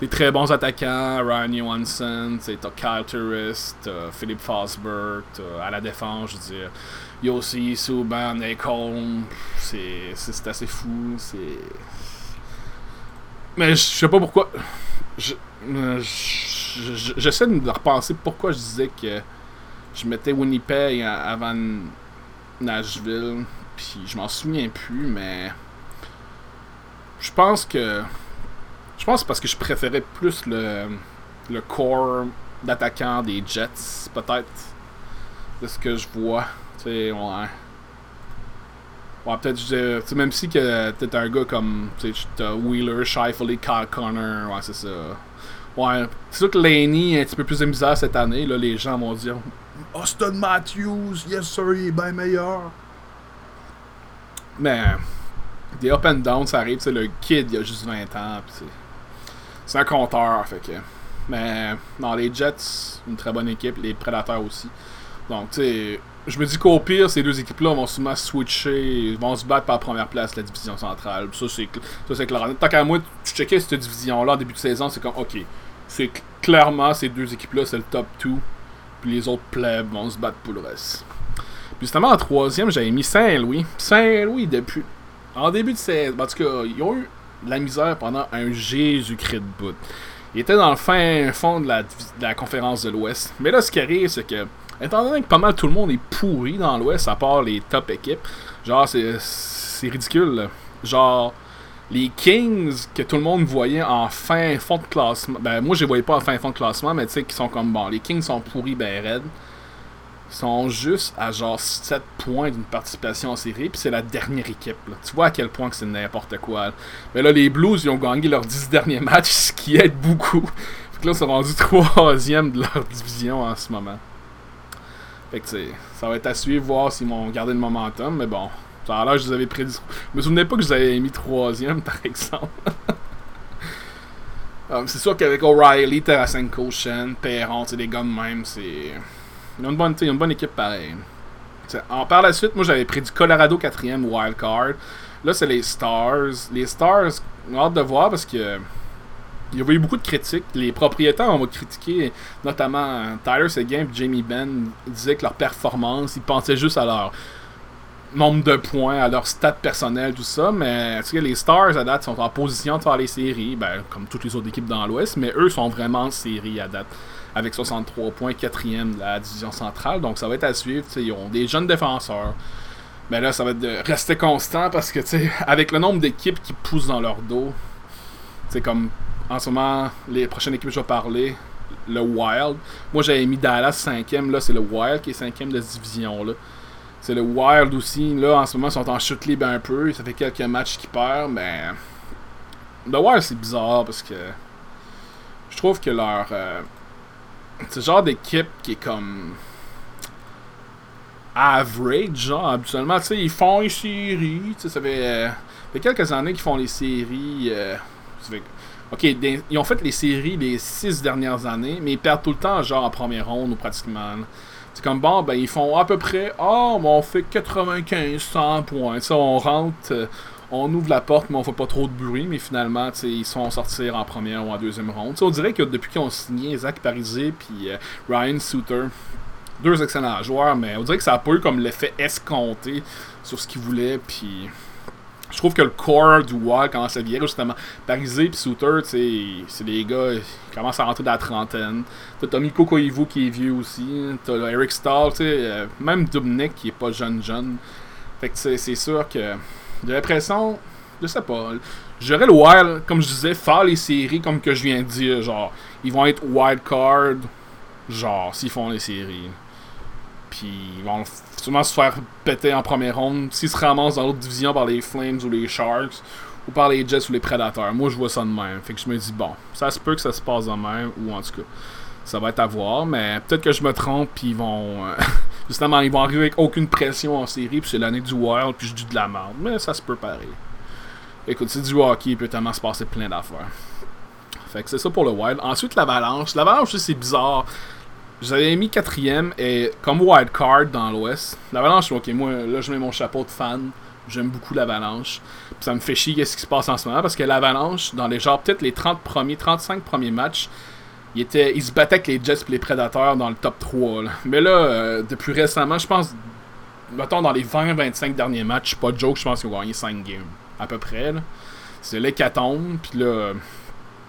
des très bons attaquants. Ryan Johansson, t'as Kyle Turris, t'as Philippe Fosberg, à la défense, je veux. Yossi, Subban, Nicole. C'est assez fou. C'est. Mais je sais pas pourquoi. J'essaie de repenser pourquoi je disais que je mettais Winnipeg avant Nashville. Puis je m'en souviens plus, mais. Je pense que. Je pense parce que je préférais plus le, le corps d'attaquant des Jets, peut-être. De ce que je vois. Tu sais, ouais. Ouais, peut-être, même si que t'es un gars comme, tu sais, Wheeler, Shifley, Kyle Connor, ouais, c'est ça. Ouais, c'est sûr que Laney est un petit peu plus misère cette année, là, les gens vont dire Austin Matthews, yes sir, il est bien meilleur. Mais des up and down, ça arrive. c'est le kid, il a juste 20 ans. C'est un compteur. Fait que. Mais non, les Jets, une très bonne équipe. Les Predators aussi. Donc, tu sais, je me dis qu'au pire, ces deux équipes-là vont souvent switcher, vont se battre par la première place la division centrale. Ça, c'est clair. Tant qu'à moi, tu checkais cette division-là en début de saison, c'est comme, ok, c'est clairement ces deux équipes-là, c'est le top 2. Puis les autres plebs vont se battre pour le reste. Puis justement, en troisième, j'avais mis Saint-Louis. Saint-Louis, depuis. En début de saison. En tout cas, ils ont eu de la misère pendant un Jésus-Christ de bout. Ils étaient dans le fin fond de la, conférence de l'Ouest. Mais là, ce qui arrive, c'est que. Étant donné que pas mal tout le monde est pourri dans l'Ouest, à part les top équipes, genre, c'est ridicule. Genre, les Kings que tout le monde voyait en fin fond de classement. Ben, moi, je les voyais pas en fin fond de classement, mais tu sais, qui sont comme bon. Les Kings sont pourris, ben raides sont juste à genre 7 points d'une participation en série, puis c'est la dernière équipe. Tu vois à quel point que c'est n'importe quoi. Mais là, les Blues, ils ont gagné leurs 10 derniers matchs, (laughs) ce qui aide beaucoup. Fait que là, ils sont rendus troisième de leur division en ce moment. Fait que ça va être à suivre, voir s'ils vont garder le momentum, mais bon. Ça je vous avais prédit. Me souvenais pas que je vous avais mis troisième, (laughs) par exemple. Um, c'est sûr qu'avec O'Reilly, Tarasenko, Shen, Perron, c'est des gars de même, c'est. Ils ont une bonne, une bonne équipe pareil. En, par la suite, moi j'avais pris du Colorado 4ème wildcard. Là, c'est les Stars. Les Stars, on a hâte de voir parce que. Il y avait eu beaucoup de critiques. Les propriétaires ont critiqué, notamment Tyler Seguin et Jamie Benn, disaient que leur performance, ils pensaient juste à leur nombre de points, à leur stats personnels, tout ça. Mais les Stars à date sont en position de faire les séries, ben, comme toutes les autres équipes dans l'Ouest, mais eux sont vraiment en à date avec 63 points, quatrième de la division centrale. Donc ça va être à suivre. Ils ont des jeunes défenseurs. Mais là, ça va être de rester constant parce que, tu avec le nombre d'équipes qui poussent dans leur dos, c'est comme en ce moment, les prochaines équipes que je vais parler, le Wild. Moi, j'avais mis Dallas 5 là, c'est le Wild qui est 5 de cette division-là. C'est le Wild aussi, là, en ce moment, ils sont en chute libre un peu. Ça fait quelques matchs qu'ils perdent, mais. Le Wild, c'est bizarre parce que. Je trouve que leur. Euh, c'est le genre d'équipe qui est comme average, genre, habituellement, tu sais, ils font les séries, tu sais, ça fait, euh, fait quelques années qu'ils font les séries, euh, ça fait, Ok, ils ont fait les séries les six dernières années, mais ils perdent tout le temps, genre en première ronde ou pratiquement. C'est comme bon, ben ils font à peu près, oh, on fait 95, 100 points. Ça, on rentre, euh, on ouvre la porte, mais on fait pas trop de bruit, mais finalement, ils sont sortir en première ou en deuxième ronde. on dirait que depuis qu'ils ont signé Zach Parisé puis euh, Ryan Souter, deux excellents joueurs, mais on dirait que ça a pas eu comme l'effet escompté sur ce qu'ils voulaient, puis je trouve que le core du Wild commence à virer justement. Parisé et Souter, c'est des gars qui commencent à rentrer dans la trentaine. T'as Tommy Koivu qui est vieux aussi. T'as Eric sais, euh, même Dubnik qui est pas jeune jeune. Fait que c'est sûr que j'ai l'impression, je sais pas. J'aurais le Wild, comme je disais, faire les séries comme que je viens de dire. Genre, ils vont être wild card, genre, s'ils font les séries. Ils vont sûrement se faire péter en première ronde s'ils se ramassent dans l'autre division par les Flames ou les Sharks ou par les Jets ou les Predators. Moi, je vois ça de même. Fait que je me dis, bon, ça se peut que ça se passe de même, ou en tout cas, ça va être à voir, mais peut-être que je me trompe, puis ils vont. Euh, (laughs) justement, ils vont arriver avec aucune pression en série, puis c'est l'année du Wild, puis je dis de la merde. Mais ça se peut pareil. Écoute, c'est du hockey, il peut tellement se passer plein d'affaires. Fait que c'est ça pour le Wild. Ensuite, l'Avalanche. L'Avalanche, c'est bizarre. J'avais mis quatrième et comme wild card dans l'Ouest. L'Avalanche, ok, moi là je mets mon chapeau de fan. J'aime beaucoup l'Avalanche. Ça me fait chier qu'est-ce qui se passe en ce moment parce que l'Avalanche, dans les genre peut-être les 30 premiers, 35 premiers matchs, il, se battait avec les Jets et les Predators dans le top 3. Mais là, euh, depuis récemment, je pense, mettons dans les 20-25 derniers matchs, pas de joke, je pense qu'ils ont gagné 5 games. À peu près. C'est l'hécatombe. Puis là,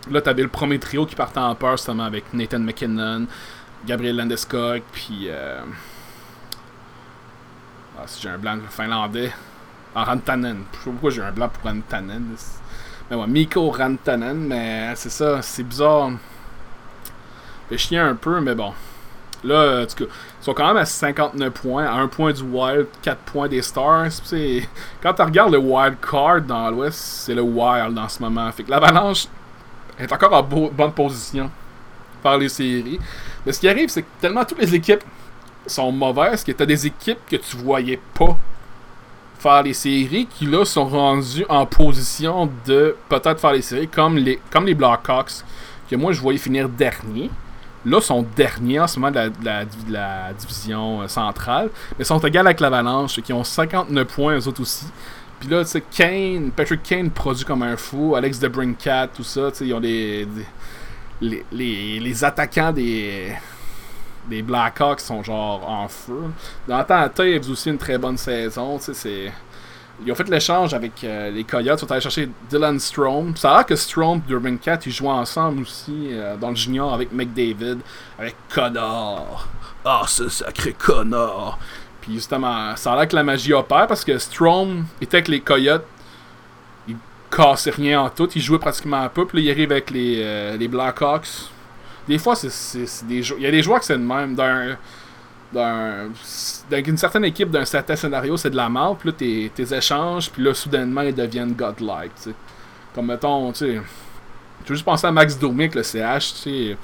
là t'avais le premier trio qui partait en peur justement avec Nathan McKinnon. Gabriel Landeskog, puis. Euh... Ah, si j'ai un blanc finlandais. En Rantanen. Je sais pas pourquoi j'ai un blanc pour Rantanen. Mais ouais, Mikko Rantanen, mais c'est ça, c'est bizarre. Fait chier un peu, mais bon. Là, en tout ils sont quand même à 59 points, à 1 point du Wild, 4 points des Stars. Quand tu regardes le Wild Card dans l'Ouest, c'est le Wild en ce moment. Fait que l'Avalanche est encore en bonne position par les séries. Mais ce qui arrive, c'est que tellement toutes les équipes sont mauvaises que tu as des équipes que tu voyais pas faire les séries qui là sont rendues en position de peut-être faire les séries comme les, comme les Blackhawks que moi je voyais finir dernier. Là, sont derniers en ce moment de la, division euh, centrale, mais sont égales avec l'Avalanche, qui ont 59 points, eux autres aussi. Puis là, tu sais, Kane, Patrick Kane produit comme un fou, Alex DeBrincat, tout ça, tu sais, ils ont des les, les, attaquants des, des Blackhawks sont genre en feu. Dans le temps, Toews aussi une très bonne saison. C'est... Ils ont fait l'échange avec euh, les Coyotes. Ils sont allés chercher Dylan Strom. Ça a l'air que Strom et Urban Cat ils jouent ensemble aussi euh, dans le junior avec McDavid, avec Connor. Ah, ce sacré Connor. Puis justement, ça a l'air que la magie opère parce que Strom était avec les Coyotes cassait rien en tout. Il jouait pratiquement un peu. Puis là, il arrive avec les, euh, les Blackhawks. Des fois, c'est des Il y a des joueurs qui c'est de même. D'un. D'une certaine équipe, d'un certain scénario, c'est de la merde. Puis là, tes, tes échanges. Puis là, soudainement, ils deviennent godlike. sais Comme mettons, tu sais. Tu juste penser à Max Domic, le CH. tu sais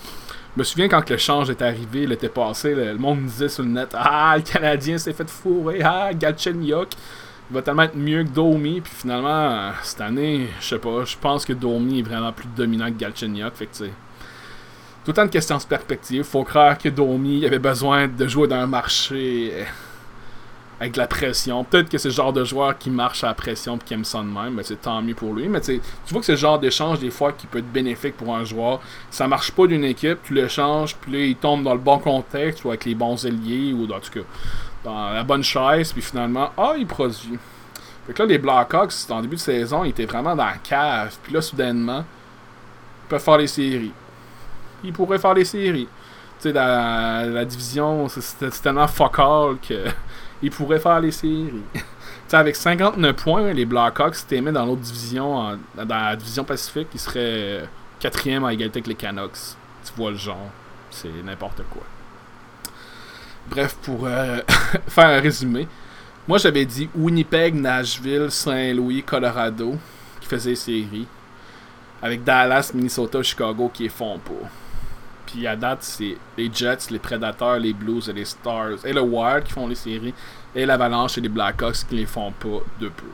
Je me souviens quand le change est arrivé, l'été passé, le, monde me disait sur le net Ah, le Canadien s'est fait fourrer. Ah, Galchenyuk il va tellement être mieux que Domi. Puis finalement, cette année, je sais pas, je pense que Domi est vraiment plus dominant que Galchenyuk. Fait que tu sais. Tout le temps de questions de perspective. Faut croire que Domi avait besoin de jouer dans un marché euh, avec la pression. Peut-être que c'est le genre de joueur qui marche à la pression et qui aime ça de même, mais c'est tant mieux pour lui. Mais tu vois que c'est le genre d'échange des fois qui peut être bénéfique pour un joueur. Ça marche pas d'une équipe, tu l'échanges, puis là il tombe dans le bon contexte ou avec les bons alliés ou en tout cas dans la bonne chaise, puis finalement, ah, il produit. Fait que là, les Blackhawks, en début de saison, ils étaient vraiment dans la cave. Puis là, soudainement, ils peuvent faire les séries. Ils pourraient faire les séries. Tu sais, la, la division, c'était tellement fuck all qu'ils (laughs) pourraient faire les séries. (laughs) tu sais, avec 59 points, les Blackhawks, si mis dans l'autre division, dans la division Pacifique, ils seraient quatrième à égalité avec les Canucks. Tu vois le genre. C'est n'importe quoi. Bref, pour euh, (laughs) faire un résumé, moi j'avais dit Winnipeg, Nashville, Saint-Louis, Colorado qui faisaient série. Avec Dallas, Minnesota, Chicago qui les font pas. Puis à date, c'est les Jets, les Predators, les Blues et les Stars et le Wild qui font les séries. Et l'Avalanche et les Blackhawks qui les font pas de peu.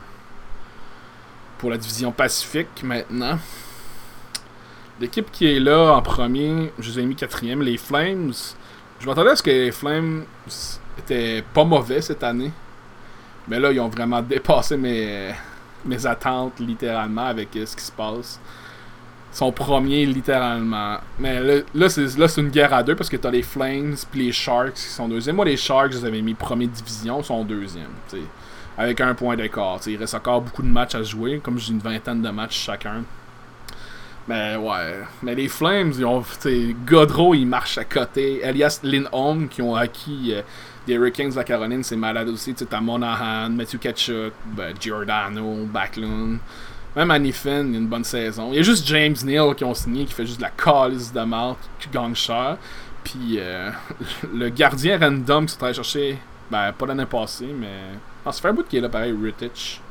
Pour la division Pacifique maintenant. l'équipe qui est là en premier, je les ai mis quatrième, les Flames. Je m'attendais à ce que les Flames étaient pas mauvais cette année. Mais là, ils ont vraiment (laughs) dépassé mes, attentes, littéralement, avec ce qui se passe. Son premier, littéralement. Mais là, c'est une guerre à deux parce que t'as les Flames puis les Sharks qui sont deuxième. Moi, les Sharks, je les avais mis première division, sont deuxième. avec un point d'écart. Il reste encore beaucoup de matchs à jouer, comme j'ai une vingtaine de matchs chacun. Mais ouais. Mais les Flames, ils ont. Godreau, il marche à côté. Elias Lindholm, qui ont acquis euh, des Hurricanes de la Caroline, c'est malade aussi. T'as Monahan, Matthew Ketchuk, ben, Giordano, Backlund. Même Anifin, il a une bonne saison. Il y a juste James Neal qui ont signé, qui fait juste de la calice de mal, qui gagne cher. Puis euh, (laughs) le gardien random qui s'est chercher, ben pas l'année passée, mais. Non, ça fait un bout qu'il est là, pareil, Rittich.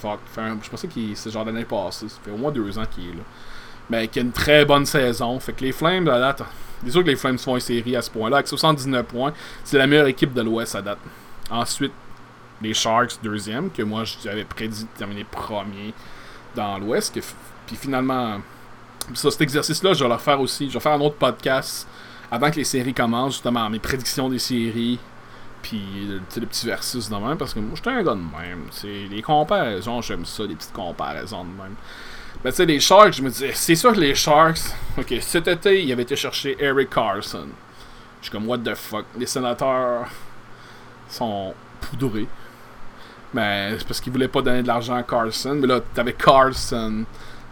Fuck, je pensais que c'est genre l'année passée. Ça fait au moins deux ans qu'il est là. Mais qui a une très bonne saison. Fait que les Flames, à date, c'est sûr que les Flames font une série à ce point-là. Avec 79 points, c'est la meilleure équipe de l'Ouest à date. Ensuite, les Sharks, deuxième, que moi j'avais prédit de terminer premier dans l'Ouest. Puis finalement, ça, cet exercice-là, je vais le faire aussi. Je vais faire un autre podcast avant que les séries commencent, justement, mes prédictions des séries. Puis le petit versus de même, parce que moi, j'étais un gars de même. C'est les comparaisons, j'aime ça, les petites comparaisons de même. Mais tu sais, les Sharks, je me disais, c'est sûr que les Sharks, ok, cet été, ils avaient été chercher Eric Carlson. Je suis comme, what the fuck? Les sénateurs sont poudrés. Mais c'est parce qu'ils voulaient pas donner de l'argent à Carlson. Mais là, t'avais Carlson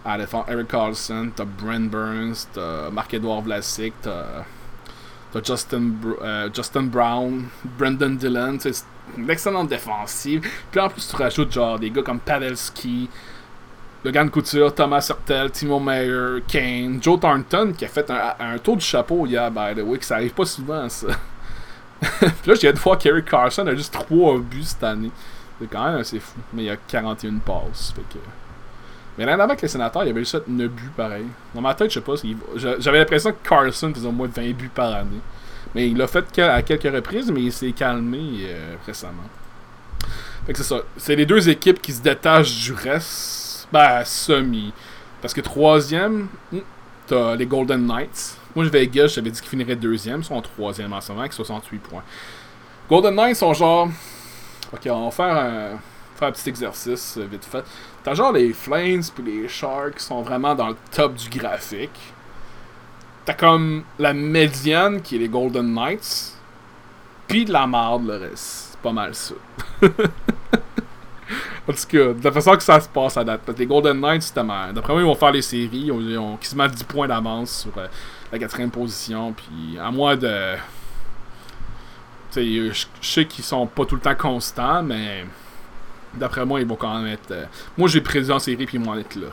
à défendre Eric Carlson, t'as Brent Burns, t'as Marc-Edouard Vlasic, t'as, Justin, euh, Justin Brown, Brendan Dillon. C'est une excellente défensive. Puis en plus, tu rajoutes genre des gars comme Pavelski, Logan Couture, Thomas Hurtel, Timo Meyer, Kane, Joe Thornton qui a fait un, un tour du chapeau hier, by the way, que ça arrive pas souvent ça. (laughs) Puis là, j'ai de fois Kerry Carson a juste 3 buts cette année. C'est quand même assez fou. Mais il y a 41 passes. Fait que... Mais l'année avec les sénateurs, il y avait juste 9 buts pareil. Dans ma tête, je sais pas. J'avais l'impression que Carson faisait au moins 20 buts par année. Mais il l'a fait à quelques reprises, mais il s'est calmé euh, récemment. Fait que c'est ça. C'est les deux équipes qui se détachent du reste. Ben, semi. Parce que troisième, hmm, t'as les Golden Knights. Moi, je vais gauche, j'avais dit qu'ils finiraient deuxième. Ils sont troisième en ce moment avec 68 points. Golden Knights sont genre Ok, on va faire un, faire un petit exercice euh, vite fait. T'as genre les Flames puis les Sharks sont vraiment dans le top du graphique. T'as comme la médiane qui est les Golden Knights. Puis de la marde le reste. C'est pas mal ça. (laughs) en de la façon que ça se passe à date. Les Golden Knights, mal. D'après moi, ils vont faire les séries. Ils ont, ils ont quasiment 10 points d'avance sur euh, la quatrième position. Puis à moins de je sais qu'ils sont pas tout le temps constants, mais d'après moi, ils vont quand même être. Euh, moi, j'ai prédit en série, puis ils vont être là.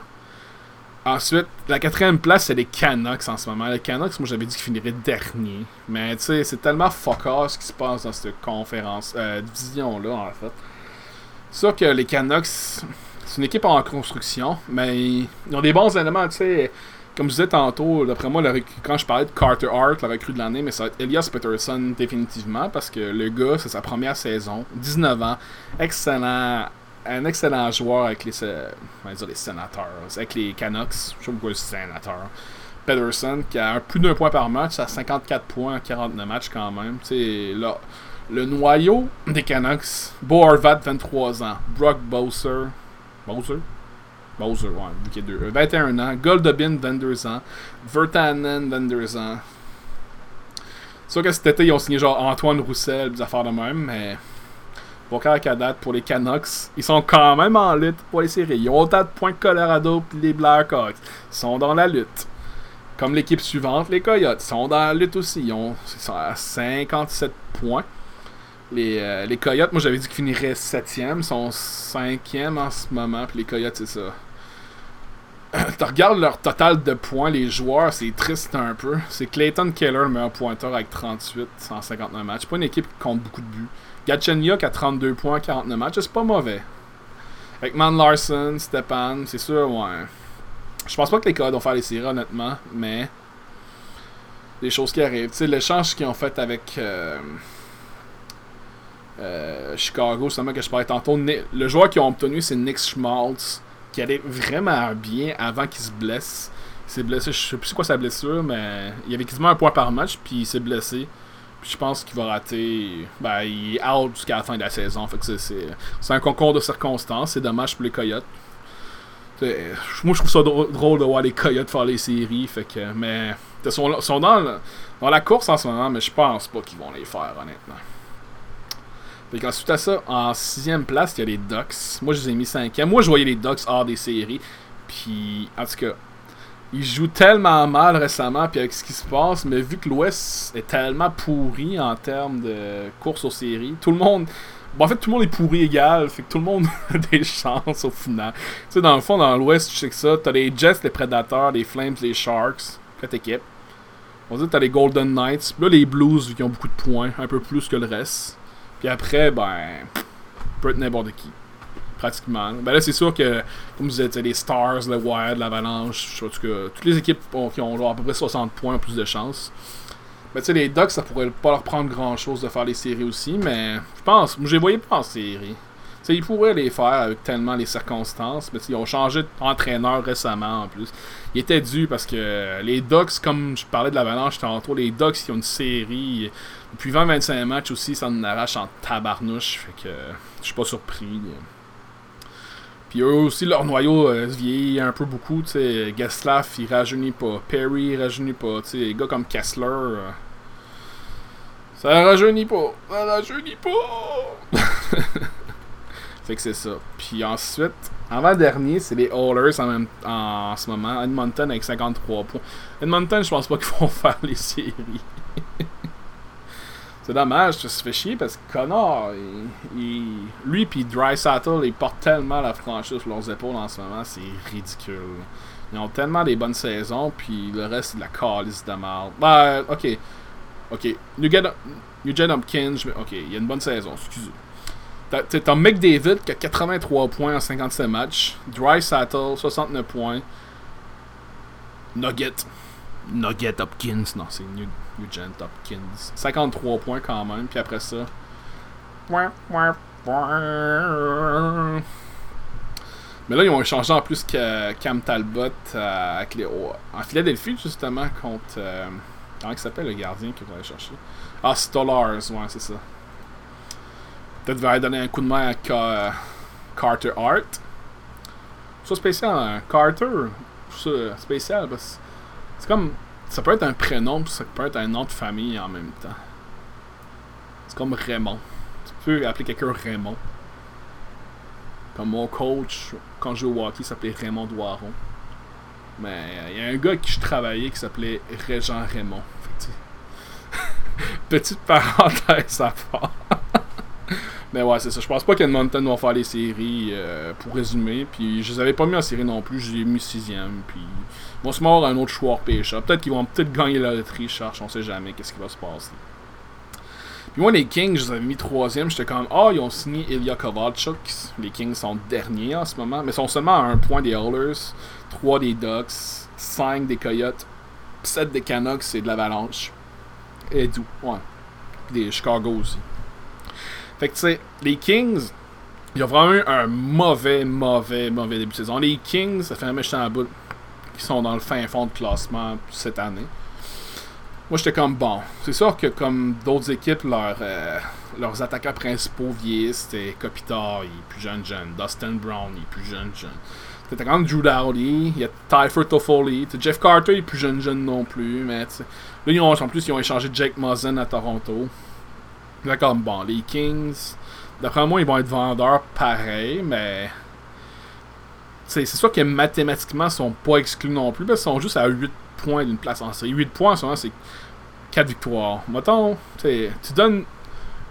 Ensuite, la quatrième place, c'est les Canucks en ce moment. Les Canucks, moi, j'avais dit qu'ils finiraient dernier. Mais tu sais, c'est tellement fuck ce qui se passe dans cette conférence, euh, division-là, en fait. C'est sûr que les Canucks, c'est une équipe en construction, mais ils ont des bons éléments, tu sais comme je disais tantôt, d'après moi, quand je parlais de Carter Hart, la recrue de l'année, mais ça va être Elias Peterson définitivement, parce que le gars, c'est sa première saison, 19 ans, excellent, un excellent joueur avec les, les sénateurs, avec les Canucks, je sais pas pourquoi c'est sénateur. Peterson, qui a plus d'un point par match, à 54 points en 49 matchs quand même. sais, là, le noyau des Canucks, Bo Horvat, 23 ans, Brock Bowser, Bowser Bowser, ouais, vu qu'il deux. 21 ans. Goldobin, 22 ans. Vertanen, 22 ans. C'est sûr que cet été, ils ont signé genre Antoine Roussel, des affaires de même, mais. Pour à date, pour les Canucks, ils sont quand même en lutte pour les séries. Ils ont autant de points que Colorado et les Blackhawks. Ils sont dans la lutte. Comme l'équipe suivante, les Coyotes, ils sont dans la lutte aussi. Ils, ont, ils sont à 57 points. Les, euh, les Coyotes, moi j'avais dit qu'ils finiraient 7e, ils sont 5e en ce moment, puis les Coyotes, c'est ça. (coughs) tu regardes leur total de points, les joueurs, c'est triste un peu. C'est Clayton Keller, le meilleur pointeur avec 38 159 matchs. C'est pas une équipe qui compte beaucoup de buts. Gatchenyuk a 32 points, 49 matchs, c'est pas mauvais. Avec Man Larson, Stepan, c'est sûr, ouais. Je pense pas que les Codes vont faire les séries, honnêtement, mais. Des choses qui arrivent. Tu sais, l'échange qu'ils ont fait avec. Euh, euh, Chicago, c'est que je parlais tantôt. Le joueur qu'ils ont obtenu, c'est Nick Schmaltz qui allait vraiment bien avant qu'il se blesse. Il s'est blessé, je sais plus quoi sa blessure, mais il avait quasiment un point par match, puis il s'est blessé. Puis je pense qu'il va rater. Ben, il est out jusqu'à la fin de la saison. Fait que c'est, un concours de circonstances. C'est dommage pour les Coyotes. Moi, je trouve ça drôle, de voir les Coyotes faire les séries. Fait que, mais ils sont, sont dans, dans la course en ce moment, mais je pense pas qu'ils vont les faire, honnêtement. Fait qu'ensuite à ça, en sixième place, il y a les Ducks. Moi, je les ai mis cinquième. Moi, je voyais les Ducks hors des séries. Puis, en tout cas, ils jouent tellement mal récemment, puis avec ce qui se passe, mais vu que l'Ouest est tellement pourri en termes de course aux séries, tout le monde. Bon, en fait, tout le monde est pourri égal, fait que tout le monde (laughs) a des chances au final. Tu sais, dans le fond, dans l'Ouest, tu sais que ça, t'as les Jets, les Predators, les Flames, les Sharks, quatre équipes. On dire que t'as les Golden Knights, puis là, les Blues, qui ont beaucoup de points, un peu plus que le reste. Puis après, ben, peut être n'importe qui. Pratiquement. Ben là, c'est sûr que, comme tu sais, les Stars, le Wild, l'Avalanche, en tout cas, toutes les équipes qui ont à peu près 60 points ont plus de chances. Mais tu sais, les Ducks, ça pourrait pas leur prendre grand chose de faire les séries aussi, mais je pense, moi je les voyais pas en série. Ils pourraient les faire avec tellement les circonstances, mais ils ont changé d'entraîneur récemment en plus. Il était dû parce que les Ducks, comme je parlais de l'Avalanche tantôt, les Ducks, ils ont une série. Depuis 20-25 matchs aussi, ça en arrache en tabarnouche. Fait que je suis pas surpris. Puis eux aussi, leur noyau euh, vieillit un peu beaucoup. Geslav, il rajeunit pas. Perry, il rajeunit pas. Les gars comme Kessler, euh, ça rajeunit pas. Ça rajeunit pas. (laughs) fait que c'est ça. Puis ensuite, avant-dernier, c'est les Oilers en, même, en, ce moment. Edmonton avec 53 points. Edmonton, je pense pas (laughs) qu'ils vont faire les séries. C'est dommage, ça se fait chier parce que Connor, il, lui puis Dry Sattel, ils portent tellement la franchise sur leurs épaules en ce moment, c'est ridicule. Ils ont tellement des bonnes saisons, puis le reste c'est de la calice de merde. Ben, ok. Ok. Nugent, Hopkins, ok, il y a une bonne saison, excusez. T'as- McDavid qui a 83 points en 57 matchs. Dry Sattel, 69 points. Nugget. Nugget Hopkins, non, c'est Nu- Nugent Hopkins. 53 points quand même, puis après ça. Mais là, ils ont échangé en plus que Cam Talbot euh, avec les, en Philadelphie, justement, contre. euh, comment il s'appelle le gardien que vous allez chercher? Ah, Stolars, ouais, c'est ça. Peut-être va donner un coup de main à Ca- Carter Hart. Ça spécial, hein? Carter. Ça, spécial parce que c'est comme. Ça peut être un prénom, ça peut être un nom de famille en même temps. C'est comme Raymond. Tu peux appeler quelqu'un Raymond. Comme mon coach, quand je jouais au hockey, s'appelait Raymond Doiron. Mais euh, il y a un gars qui je travaillais qui s'appelait Régent Raymond. (laughs) Petite parenthèse à part. Mais ouais, c'est ça. Je pense pas qu'Edmonton va faire les séries euh, pour résumer. Puis je les avais pas mis en série non plus. Je les ai mis sixième. Puis ils vont se mordre un autre choix pêcheur. Peut-être qu'ils vont peut-être gagner la loterie, cherche. On sait jamais qu'est-ce qui va se passer. Puis moi, les Kings, je les avais mis troisième. J'étais comme, ah, ils ont signé Ilya Kovalchuk. Les Kings sont derniers en ce moment. Mais ils sont seulement à un point des Oilers, 3 des Ducks, 5 des Coyotes, 7 des Canucks et de l'Avalanche. Et d'où, ouais. Puis des Chicago aussi. Fait que tu sais, les Kings, ils ont vraiment eu un mauvais, mauvais, mauvais début de saison. Les Kings, ça fait un méchant à bout qui sont dans le fin fond de classement cette année. Moi, j'étais comme bon. C'est sûr que comme d'autres équipes, leurs, euh, attaquants principaux vieillissent. C'était Kopitar, il est plus jeune, jeune. Dustin Brown, il est plus jeune, jeune. T'as quand même Drew Dowdy, il y a Tyler Toffoli, Jeff Carter, il est plus jeune, jeune non plus. Mais là, ils ont, en plus, ils ont échangé Jake Muzzin à Toronto. D'accord, bon, les Kings, d'après moi, ils vont être vendeurs pareil, mais. C'est sûr que mathématiquement, ils sont pas exclus non plus, parce qu'ils sont juste à 8 points d'une place en série. 8 points c'est 4 victoires. Mettons, tu donnes.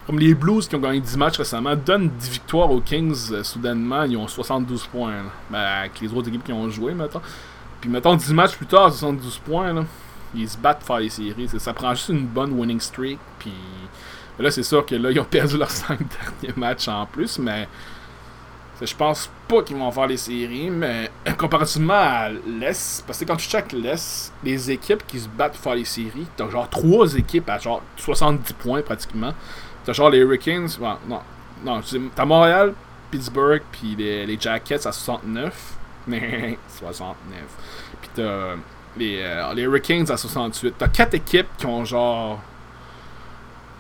Comme les Blues qui ont gagné 10 matchs récemment, donne 10 victoires aux Kings, euh, soudainement, ils ont 72 points. là. Ben, avec les autres équipes qui ont joué, mettons. Puis mettons 10 matchs plus tard, 72 points, là. Ils se battent pour faire les séries. Ça prend juste une bonne winning streak, puis. Mais Là, c'est sûr que là, ils ont perdu leurs (laughs) 5 derniers matchs en plus, mais. Je pense pas qu'ils vont faire les séries, mais (clears throat) comparativement à l'Est, parce que quand tu checkes l'Est, les équipes qui se battent pour faire les séries, t'as genre 3 équipes à genre 70 points pratiquement. T'as genre les Hurricanes, non, non, t'as Montréal, Pittsburgh, puis les, les Jackets à 69, mais 69. Puis t'as les, euh, les Hurricanes à 68. T'as quatre équipes qui ont genre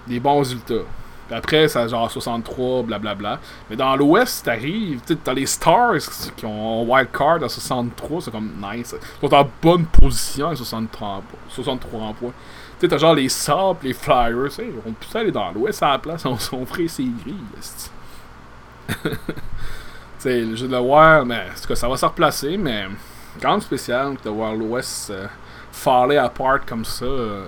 des bons résultats. Puis après, ça genre 63, blablabla. Mais dans l'Ouest, t'arrives, t'as les Stars qui ont un wild card à 63, c'est comme nice. Ils sont en bonne position à 63, 63 points. Tu t'as genre les Sabres, les Flyers, on peut aller dans l'Ouest à la place, on s'en ferait ses grilles. tu sais, le jeu de Wild, mais ça va se replacer, mais quand spécial de voir l'Ouest euh, faller apart comme ça. Euh,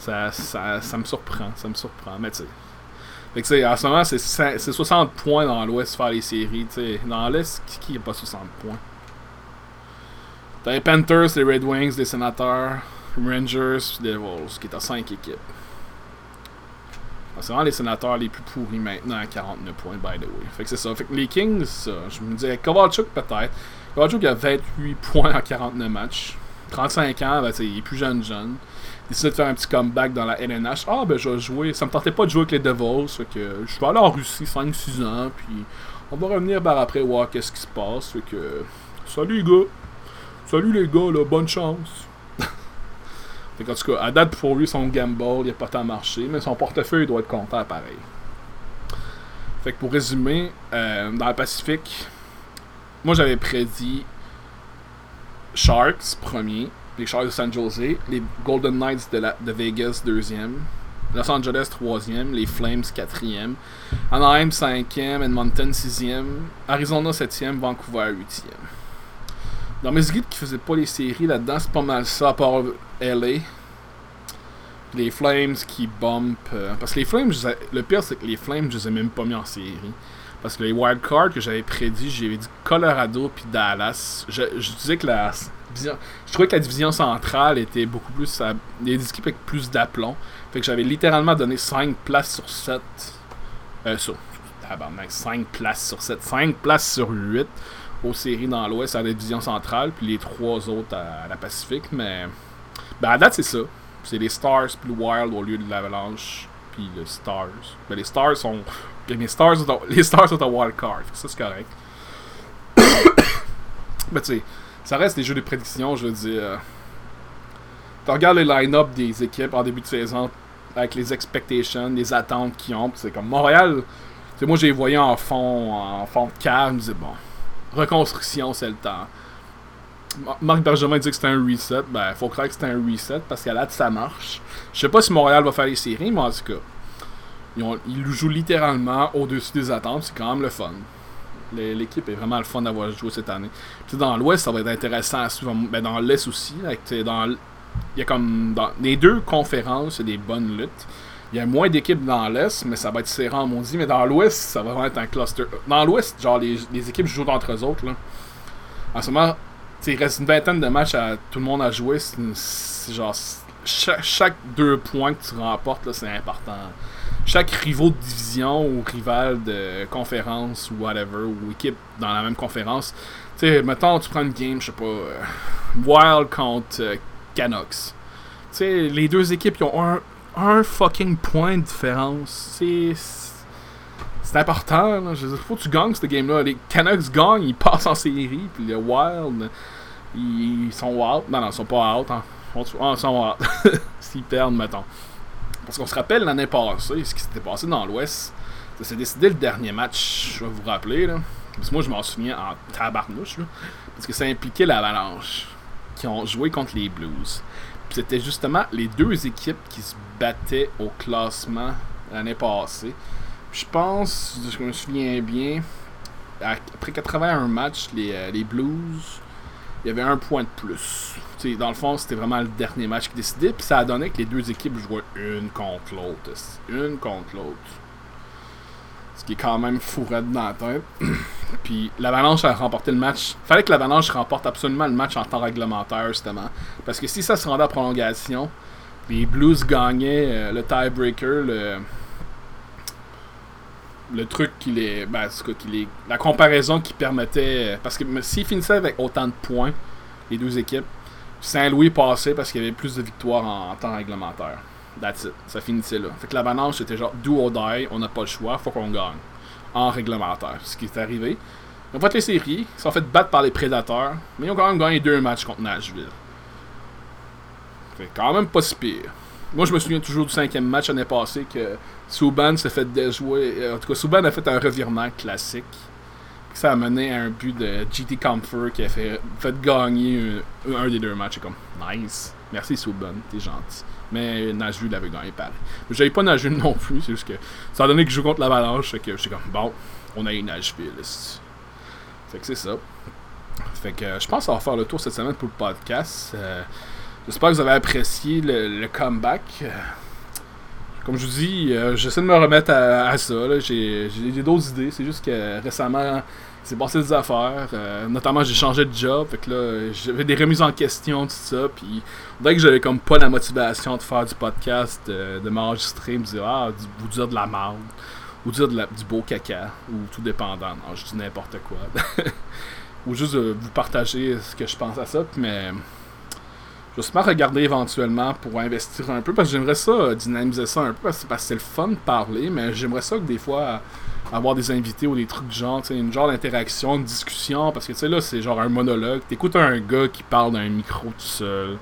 ça, ça, ça, me surprend, ça me surprend. Mais tu sais. Fait que en ce moment, c'est 60 points dans l'Ouest faire les séries. sais Dans l'Est, qui n'a pas 60 points? T'as les Panthers, les Red Wings, les Senators, Rangers, les Devils, qui est à 5 équipes. C'est vraiment les sénateurs les plus pourris maintenant à 49 points, by the way. Fait que c'est ça. Fait que les Kings, je me disais, Kovalchuk peut-être. Kovalchuk a 28 points en 49 matchs. 35 ans, ben, il est plus jeune jeune décide de faire un petit comeback dans la LNH. Ah, ben, je vais jouer. Ça me tentait pas de jouer avec les Devils. Fait que je vais aller en Russie 5-6 ans. Puis on va revenir par après voir qu'est-ce qui se passe. Fait que. Salut les gars. Salut les gars, là. Bonne chance. (laughs) fait qu'en tout cas, à date pour lui, son gamble, il a pas tant marché. Mais son portefeuille doit être content pareil. Fait que pour résumer, euh, dans le Pacifique, moi j'avais prédit Sharks premier, les Sharks de San Jose, les Golden Knights de, la, de Vegas deuxième, Los Angeles troisième, les Flames quatrième, Anaheim cinquième, Edmonton sixième, Arizona septième, Vancouver huitième. Dans mes équipes qui faisaient pas les séries là-dedans, c'est pas mal ça à part LA. Les Flames qui bump. Euh, parce que les Flames, le pire c'est que les Flames, je les ai même pas mis en série. Parce que les wildcards que j'avais prédit, j'avais dit Colorado puis Dallas. Je, je disais que la je trouvais que la division centrale était beaucoup plus. des équipes avec plus d'aplomb. Fait que j'avais littéralement donné 5 places sur 7. Euh, sur. 5 places sur 7. 5 places sur 8 aux séries dans l'Ouest à la division centrale, puis les 3 autres à, la Pacifique. Mais. Ben, à date, c'est ça. C'est les Stars plus Wild au lieu de l'Avalanche, puis les Stars. Ben, les Stars sont. Les Stars, les Stars sont un (laughs) wild card. Ça, c'est correct. (coughs) ben, tu sais ça reste des jeux de prédiction, je veux dire. Tu regardes les line-up des équipes en début de saison avec les expectations, les attentes qu'ils ont. C'est comme Montréal, moi j'ai voyé en fond, en fond de cave, je me disais bon, reconstruction c'est le temps. Marc Bergevin dit que c'était un reset, ben faut croire que c'était un reset parce qu'à là ça marche. Je sais pas si Montréal va faire les séries, mais en tout cas, ils jouent littéralement au-dessus des attentes, c'est quand même le fun. L'équipe est vraiment le fun d'avoir joué cette année. dans l'Ouest, ça va être intéressant à suivre. Ben, dans l'Est aussi. dans, il y a comme dans les deux conférences, il y a des bonnes luttes. Il y a moins d'équipes dans l'Est, mais ça va être serrant, mon dit. Mais dans l'Ouest, ça va vraiment être un cluster. Dans l'Ouest, genre, les, équipes jouent entre eux autres. Là. En ce moment, il reste une vingtaine de matchs à tout le monde à jouer. C'est genre. Chaque, deux points que tu remportes, c'est important chaque rival de division ou rival de conférence ou whatever, ou équipe dans la même conférence, tu sais, mettons, tu prends une game, je sais pas, euh, Wild contre euh, Canucks. Tu sais, les deux équipes, ils ont un, un fucking point de différence. C'est. Important, là. Je faut que tu gagnes cette game-là. Les Canucks gagnent, ils passent en série, puis les Wild, ils sont out. Non, non, ils sont pas out. Hein. Ils sont out. (laughs) S'ils perdent, mettons. Parce qu'on se rappelle l'année passée, ce qui s'était passé dans l'Ouest. Ça s'est décidé le dernier match, je vais vous rappeler. Là. Parce que moi, je m'en souviens en tabarnouche. Parce que ça impliquait l'Avalanche, qui ont joué contre les Blues. Puis c'était justement les deux équipes qui se battaient au classement l'année passée. je pense, je me souviens bien, après 81 matchs, euh, les Blues, il y avait un point de plus dans le fond, c'était vraiment le dernier match qui décidait. Puis ça a donné que les deux équipes jouaient une contre l'autre. Une contre l'autre. Ce qui est quand même fourré dans la tête. (clears throat) puis l'Avalanche a remporté le match. Fallait que l'Avalanche remporte absolument le match en temps réglementaire, justement. Parce que si ça se rendait à prolongation, les Blues gagnaient euh, le tiebreaker, le. Le truc qui les. Ben, qui la comparaison qui permettait. Parce que s'ils finissaient avec autant de points, les deux équipes, Saint-Louis passait parce qu'il y avait plus de victoires en, temps réglementaire. That's it. Ça finissait là. Fait que l'avalanche, c'était genre do or die, on n'a pas le choix, faut qu'on gagne. En réglementaire. Ce qui est arrivé. Ils ont fait les séries, ils sont fait battre par les prédateurs, mais ils ont quand même gagné deux matchs contre Nashville. Fait quand même pas si pire. Moi, je me souviens toujours du cinquième match l'année passée que Souban s'est fait déjouer. En tout cas, Souban a fait un revirement classique. Ça a mené à un but de GT Comfort qui a fait, fait gagner un, des deux matchs. Comme, nice. Merci Souban, t'es gentil. Mais Nashville avait gagné pareil. J'avais pas Nashville non plus, c'est juste que ça a donné que je joue contre l'Avalanche, fait que j'étais comme, bon, on a eu Nashville. Fait que c'est ça. Fait que je pense qu'on va faire le tour cette semaine pour le podcast. Euh, j'espère que vous avez apprécié le, comeback. Euh, comme je vous dis, euh, j'essaie de me remettre à, ça. J'ai d'autres idées. C'est juste que récemment, c'est passé des affaires. notamment, j'ai changé de job. Fait que là, j'avais des remises en question, tout ça. Puis, dès que j'avais comme pas la motivation de faire du podcast, de m'enregistrer, me dire, ah, vous dire de la merde ou dire du beau caca, ou tout dépendant. Non, je dis n'importe quoi. (laughs) ou juste euh, vous partager ce que je pense à ça, mais je vais regarder éventuellement pour investir un peu, parce que j'aimerais ça, euh, dynamiser ça un peu, parce que c'est le fun de parler, mais j'aimerais ça que des fois, avoir des invités ou des trucs du genre, une genre d'interaction, une discussion, parce que tu sais là, c'est genre un monologue. T'écoutes un gars qui parle d'un micro tout seul,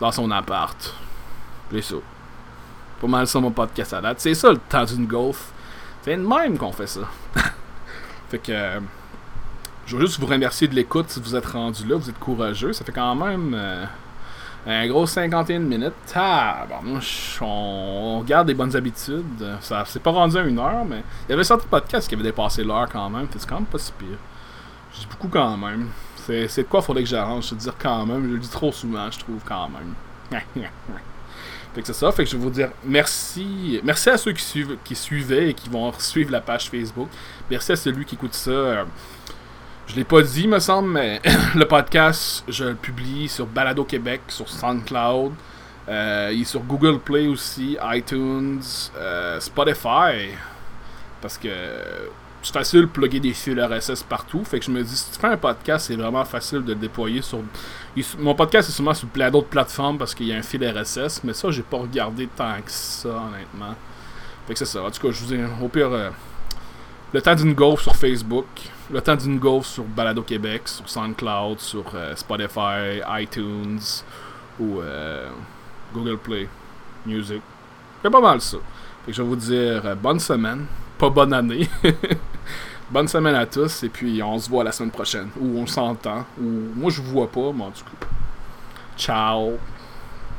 dans son appart. C'est ça. Pas mal ça mon podcast à date. C'est ça le temps d'une golf. C'est de même qu'on fait ça. (laughs) fait que. Euh, je veux juste vous remercier de l'écoute si vous êtes rendu là, vous êtes courageux. Ça fait quand même euh, un gros 51 minutes. Ah, bon, on, garde des bonnes habitudes. Ça c'est pas rendu à une heure, mais il y avait certains podcasts qui avaient dépassé l'heure quand même. C'est quand même pas si pire. Je dis beaucoup quand même. C'est de quoi faudrait que j'arrange. Je veux dire quand même. Je le dis trop souvent, je trouve quand même. (laughs) Fait que c'est ça. Fait que je vais vous dire merci. Merci à ceux qui, suivent, qui suivaient et qui vont suivre la page Facebook. Merci à celui qui écoute ça. Je l'ai pas dit, me semble, mais (clears throat) le podcast, je le publie sur Balado Québec, sur SoundCloud. Euh, il est sur Google Play aussi, iTunes, euh, Spotify. Parce que c'est facile de plugger des fils RSS partout. Fait que je me dis, si tu fais un podcast, c'est vraiment facile de le déployer sur. Mon podcast est sûrement sur plein d'autres plateformes parce qu'il y a un fil RSS, mais ça, j'ai pas regardé tant que ça, honnêtement. Fait que c'est ça. En tout cas, je vous ai, au pire, euh, le temps d'une golf sur Facebook, le temps d'une golf sur Balado Québec, sur SoundCloud, sur euh, Spotify, iTunes ou euh, Google Play Music. C'est pas mal ça. Je vais vous dire bonne semaine pas bonne année. (laughs) bonne semaine à tous et puis on se voit la semaine prochaine. Ou on s'entend. Ou moi je vous vois pas, mais en tout cas. Ciao.